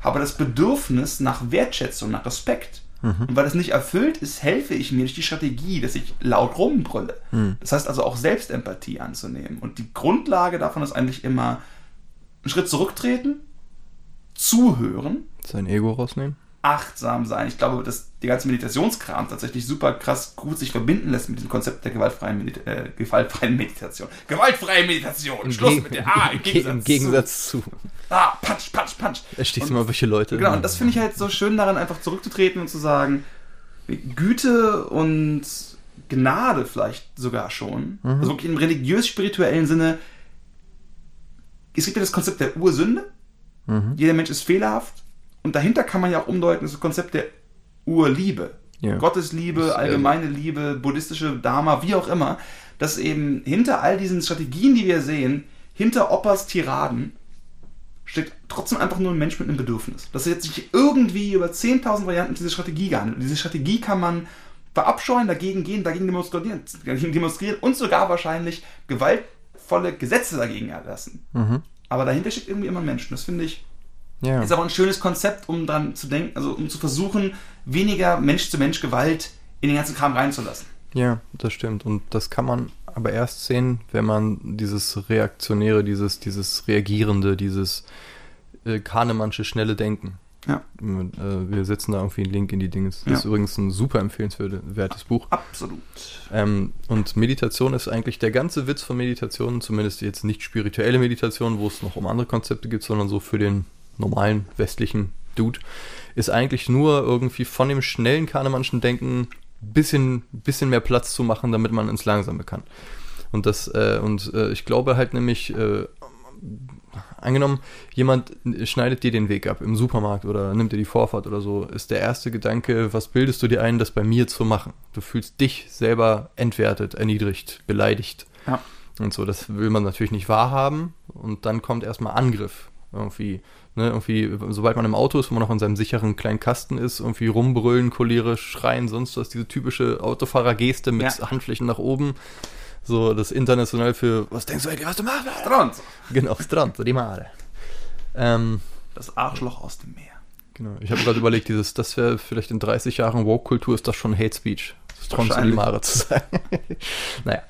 habe das Bedürfnis nach Wertschätzung, nach Respekt. Mhm. Und weil das nicht erfüllt ist, helfe ich mir durch die Strategie, dass ich laut rumbrülle. Mhm. Das heißt also auch Selbstempathie anzunehmen. Und die Grundlage davon ist eigentlich immer einen Schritt zurücktreten, zuhören. Sein Ego rausnehmen achtsam sein. Ich glaube, dass der ganze Meditationskram tatsächlich super krass gut sich verbinden lässt mit dem Konzept der gewaltfreien, Medita äh, gewaltfreien Meditation. Gewaltfreie Meditation! Im Schluss Geg mit der A! Im Gegensatz, Im Gegensatz zu. zu. Ah, punch, punch, punch. Da stichst du mal welche Leute. Genau, und das finde ich halt so schön daran, einfach zurückzutreten und zu sagen, Güte und Gnade vielleicht sogar schon, mhm. also wirklich im religiös-spirituellen Sinne, es gibt ja das Konzept der Ursünde. Mhm. Jeder Mensch ist fehlerhaft und dahinter kann man ja auch umdeuten, das Konzept der Urliebe. Ja. Gottesliebe, allgemeine Liebe, buddhistische Dharma, wie auch immer, dass eben hinter all diesen Strategien, die wir sehen, hinter Oppas Tiraden, steht trotzdem einfach nur ein Mensch mit einem Bedürfnis. Das ist jetzt sich irgendwie über 10.000 Varianten diese Strategie gehandelt. Diese Strategie kann man verabscheuen, dagegen gehen, dagegen demonstrieren, dagegen demonstrieren und sogar wahrscheinlich gewaltvolle Gesetze dagegen erlassen. Mhm. Aber dahinter steht irgendwie immer ein Mensch. Das finde ich ja. Ist aber ein schönes Konzept, um dann zu denken, also um zu versuchen, weniger Mensch-zu-Mensch-Gewalt in den ganzen Kram reinzulassen. Ja, das stimmt. Und das kann man aber erst sehen, wenn man dieses Reaktionäre, dieses, dieses Reagierende, dieses äh, Kahnemannsche schnelle Denken. Ja. Äh, wir setzen da irgendwie einen Link in die Dinge. Das ja. ist übrigens ein super empfehlenswertes Buch. Absolut. Ähm, und Meditation ist eigentlich der ganze Witz von Meditation, zumindest jetzt nicht spirituelle Meditation, wo es noch um andere Konzepte geht, sondern so für den normalen westlichen Dude, ist eigentlich nur irgendwie von dem schnellen Kahnemannschen Denken bisschen, bisschen mehr Platz zu machen, damit man ins Langsame kann. Und das, äh, und äh, ich glaube halt nämlich, äh, angenommen, jemand schneidet dir den Weg ab im Supermarkt oder nimmt dir die Vorfahrt oder so, ist der erste Gedanke, was bildest du dir ein, das bei mir zu machen? Du fühlst dich selber entwertet, erniedrigt, beleidigt. Ja. Und so, das will man natürlich nicht wahrhaben. Und dann kommt erstmal Angriff. Irgendwie Ne, irgendwie, sobald man im Auto ist, wo man noch in seinem sicheren kleinen Kasten ist, irgendwie rumbrüllen, cholerisch schreien, sonst was, diese typische Autofahrergeste mit ja. Handflächen nach oben. So das international für, was denkst du eigentlich, was du machst? Strand. Genau, Strand, die Mare. Ähm, das Arschloch aus dem Meer. Genau, ich habe gerade überlegt, dieses, das wäre vielleicht in 30 Jahren Woke-Kultur, ist das schon Hate Speech. Strand die Mare zu sagen. naja.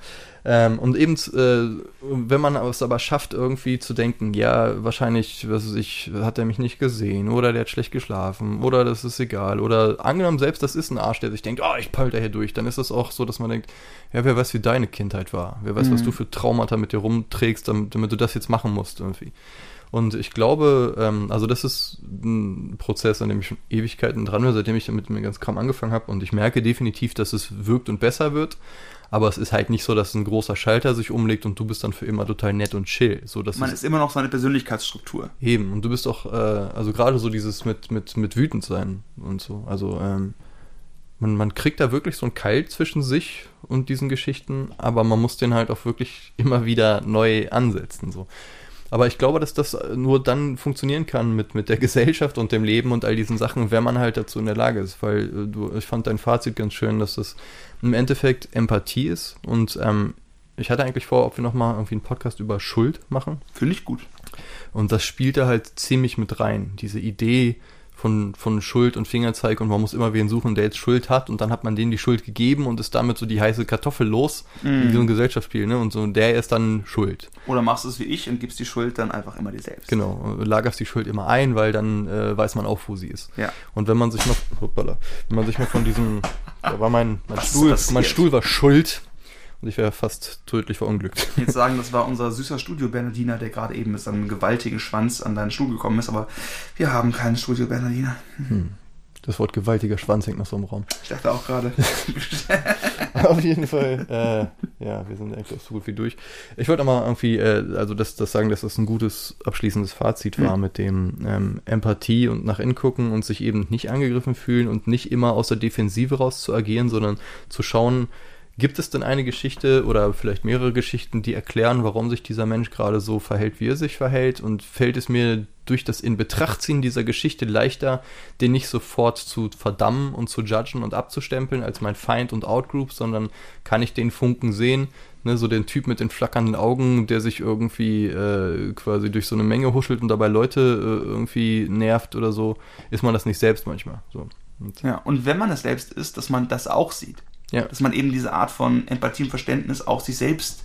Ähm, und eben, äh, wenn man es aber schafft, irgendwie zu denken, ja, wahrscheinlich, was weiß ich, hat er mich nicht gesehen oder der hat schlecht geschlafen oder das ist egal oder angenommen selbst, das ist ein Arsch, der sich denkt, oh, ich da hier durch, dann ist es auch so, dass man denkt, ja, wer weiß, wie deine Kindheit war, wer weiß, mhm. was du für Traumata mit dir rumträgst, damit, damit du das jetzt machen musst irgendwie. Und ich glaube, ähm, also das ist ein Prozess, an dem ich schon Ewigkeiten dran bin, seitdem ich mit dem ganzen Kram angefangen habe. Und ich merke definitiv, dass es wirkt und besser wird aber es ist halt nicht so, dass ein großer Schalter sich umlegt und du bist dann für immer total nett und chill. So, dass Man ist immer noch seine Persönlichkeitsstruktur. Eben, und du bist auch, äh, also gerade so dieses mit, mit, mit wütend sein und so. Also, ähm, man, man kriegt da wirklich so ein Keil zwischen sich und diesen Geschichten, aber man muss den halt auch wirklich immer wieder neu ansetzen. So. Aber ich glaube, dass das nur dann funktionieren kann mit, mit der Gesellschaft und dem Leben und all diesen Sachen, wenn man halt dazu in der Lage ist. Weil äh, du, ich fand dein Fazit ganz schön, dass das im Endeffekt Empathie ist. Und ähm, ich hatte eigentlich vor, ob wir nochmal irgendwie einen Podcast über Schuld machen. Finde ich gut. Und das spielt da halt ziemlich mit rein. Diese Idee, von, von Schuld und Fingerzeig und man muss immer wen suchen, der jetzt Schuld hat und dann hat man denen die Schuld gegeben und ist damit so die heiße Kartoffel los mm. in so einem Gesellschaftsspiel, ne? Und so der ist dann schuld. Oder machst du es wie ich und gibst die Schuld dann einfach immer dir selbst. Genau, lagerst die Schuld immer ein, weil dann äh, weiß man auch, wo sie ist. Ja. Und wenn man sich noch, hoppala, wenn man sich mal von diesem, da war mein, mein Stuhl, mein Stuhl war schuld und ich wäre fast tödlich verunglückt. Jetzt sagen, das war unser süßer Studio-Bernardiner, der gerade eben mit seinem gewaltigen Schwanz an deinen Stuhl gekommen ist, aber wir haben keinen Studio-Bernardiner. Hm. Das Wort gewaltiger Schwanz hängt noch so im Raum. Ich dachte auch gerade. Auf jeden Fall, äh, ja, wir sind eigentlich so gut wie durch. Ich wollte mal irgendwie, äh, also das, das sagen, dass das ein gutes abschließendes Fazit war mhm. mit dem ähm, Empathie und nach innen gucken und sich eben nicht angegriffen fühlen und nicht immer aus der Defensive raus zu agieren, sondern zu schauen, Gibt es denn eine Geschichte oder vielleicht mehrere Geschichten, die erklären, warum sich dieser Mensch gerade so verhält, wie er sich verhält? Und fällt es mir durch das in Betracht ziehen dieser Geschichte leichter, den nicht sofort zu verdammen und zu judgen und abzustempeln als mein Feind und Outgroup, sondern kann ich den Funken sehen, ne, so den Typ mit den flackernden Augen, der sich irgendwie äh, quasi durch so eine Menge huschelt und dabei Leute äh, irgendwie nervt oder so, ist man das nicht selbst manchmal. So. Und, Ja, und wenn man es selbst ist, dass man das auch sieht. Ja. Dass man eben diese Art von Empathie und Verständnis auch sich selbst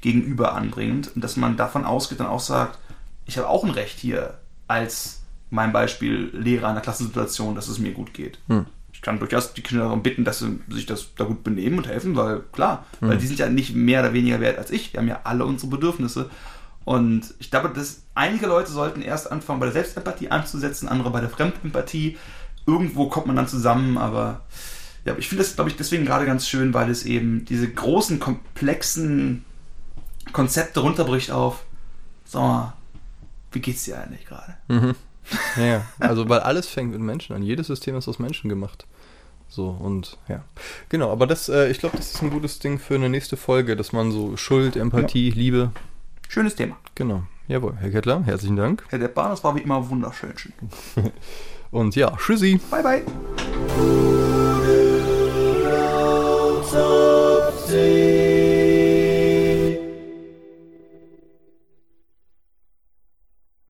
gegenüber anbringt und dass man davon ausgeht und auch sagt, ich habe auch ein Recht hier als mein Beispiel Lehrer einer Klassensituation, dass es mir gut geht. Hm. Ich kann durchaus die Kinder darum bitten, dass sie sich das da gut benehmen und helfen, weil klar, Hm. weil die sind ja nicht mehr oder weniger wert als ich. Wir haben ja alle unsere Bedürfnisse. Und ich glaube, dass einige Leute sollten erst anfangen, bei der Selbstempathie anzusetzen, andere bei der Fremdempathie. Irgendwo kommt man dann zusammen, aber ja, ich finde das, glaube ich, deswegen gerade ganz schön, weil es eben diese großen, komplexen Konzepte runterbricht auf, sag mal, wie geht's dir eigentlich gerade? Mhm. Ja, ja, also weil alles fängt mit Menschen an. Jedes System ist aus Menschen gemacht. So und ja. Genau, aber das, äh, ich glaube, das ist ein gutes Ding für eine nächste Folge, dass man so Schuld, Empathie, Liebe, Schönes Thema. genau. Jawohl, Herr Kettler, herzlichen Dank. Herr Deppar, das war wie immer wunderschön. Und ja, tschüssi. Bye, bye. see.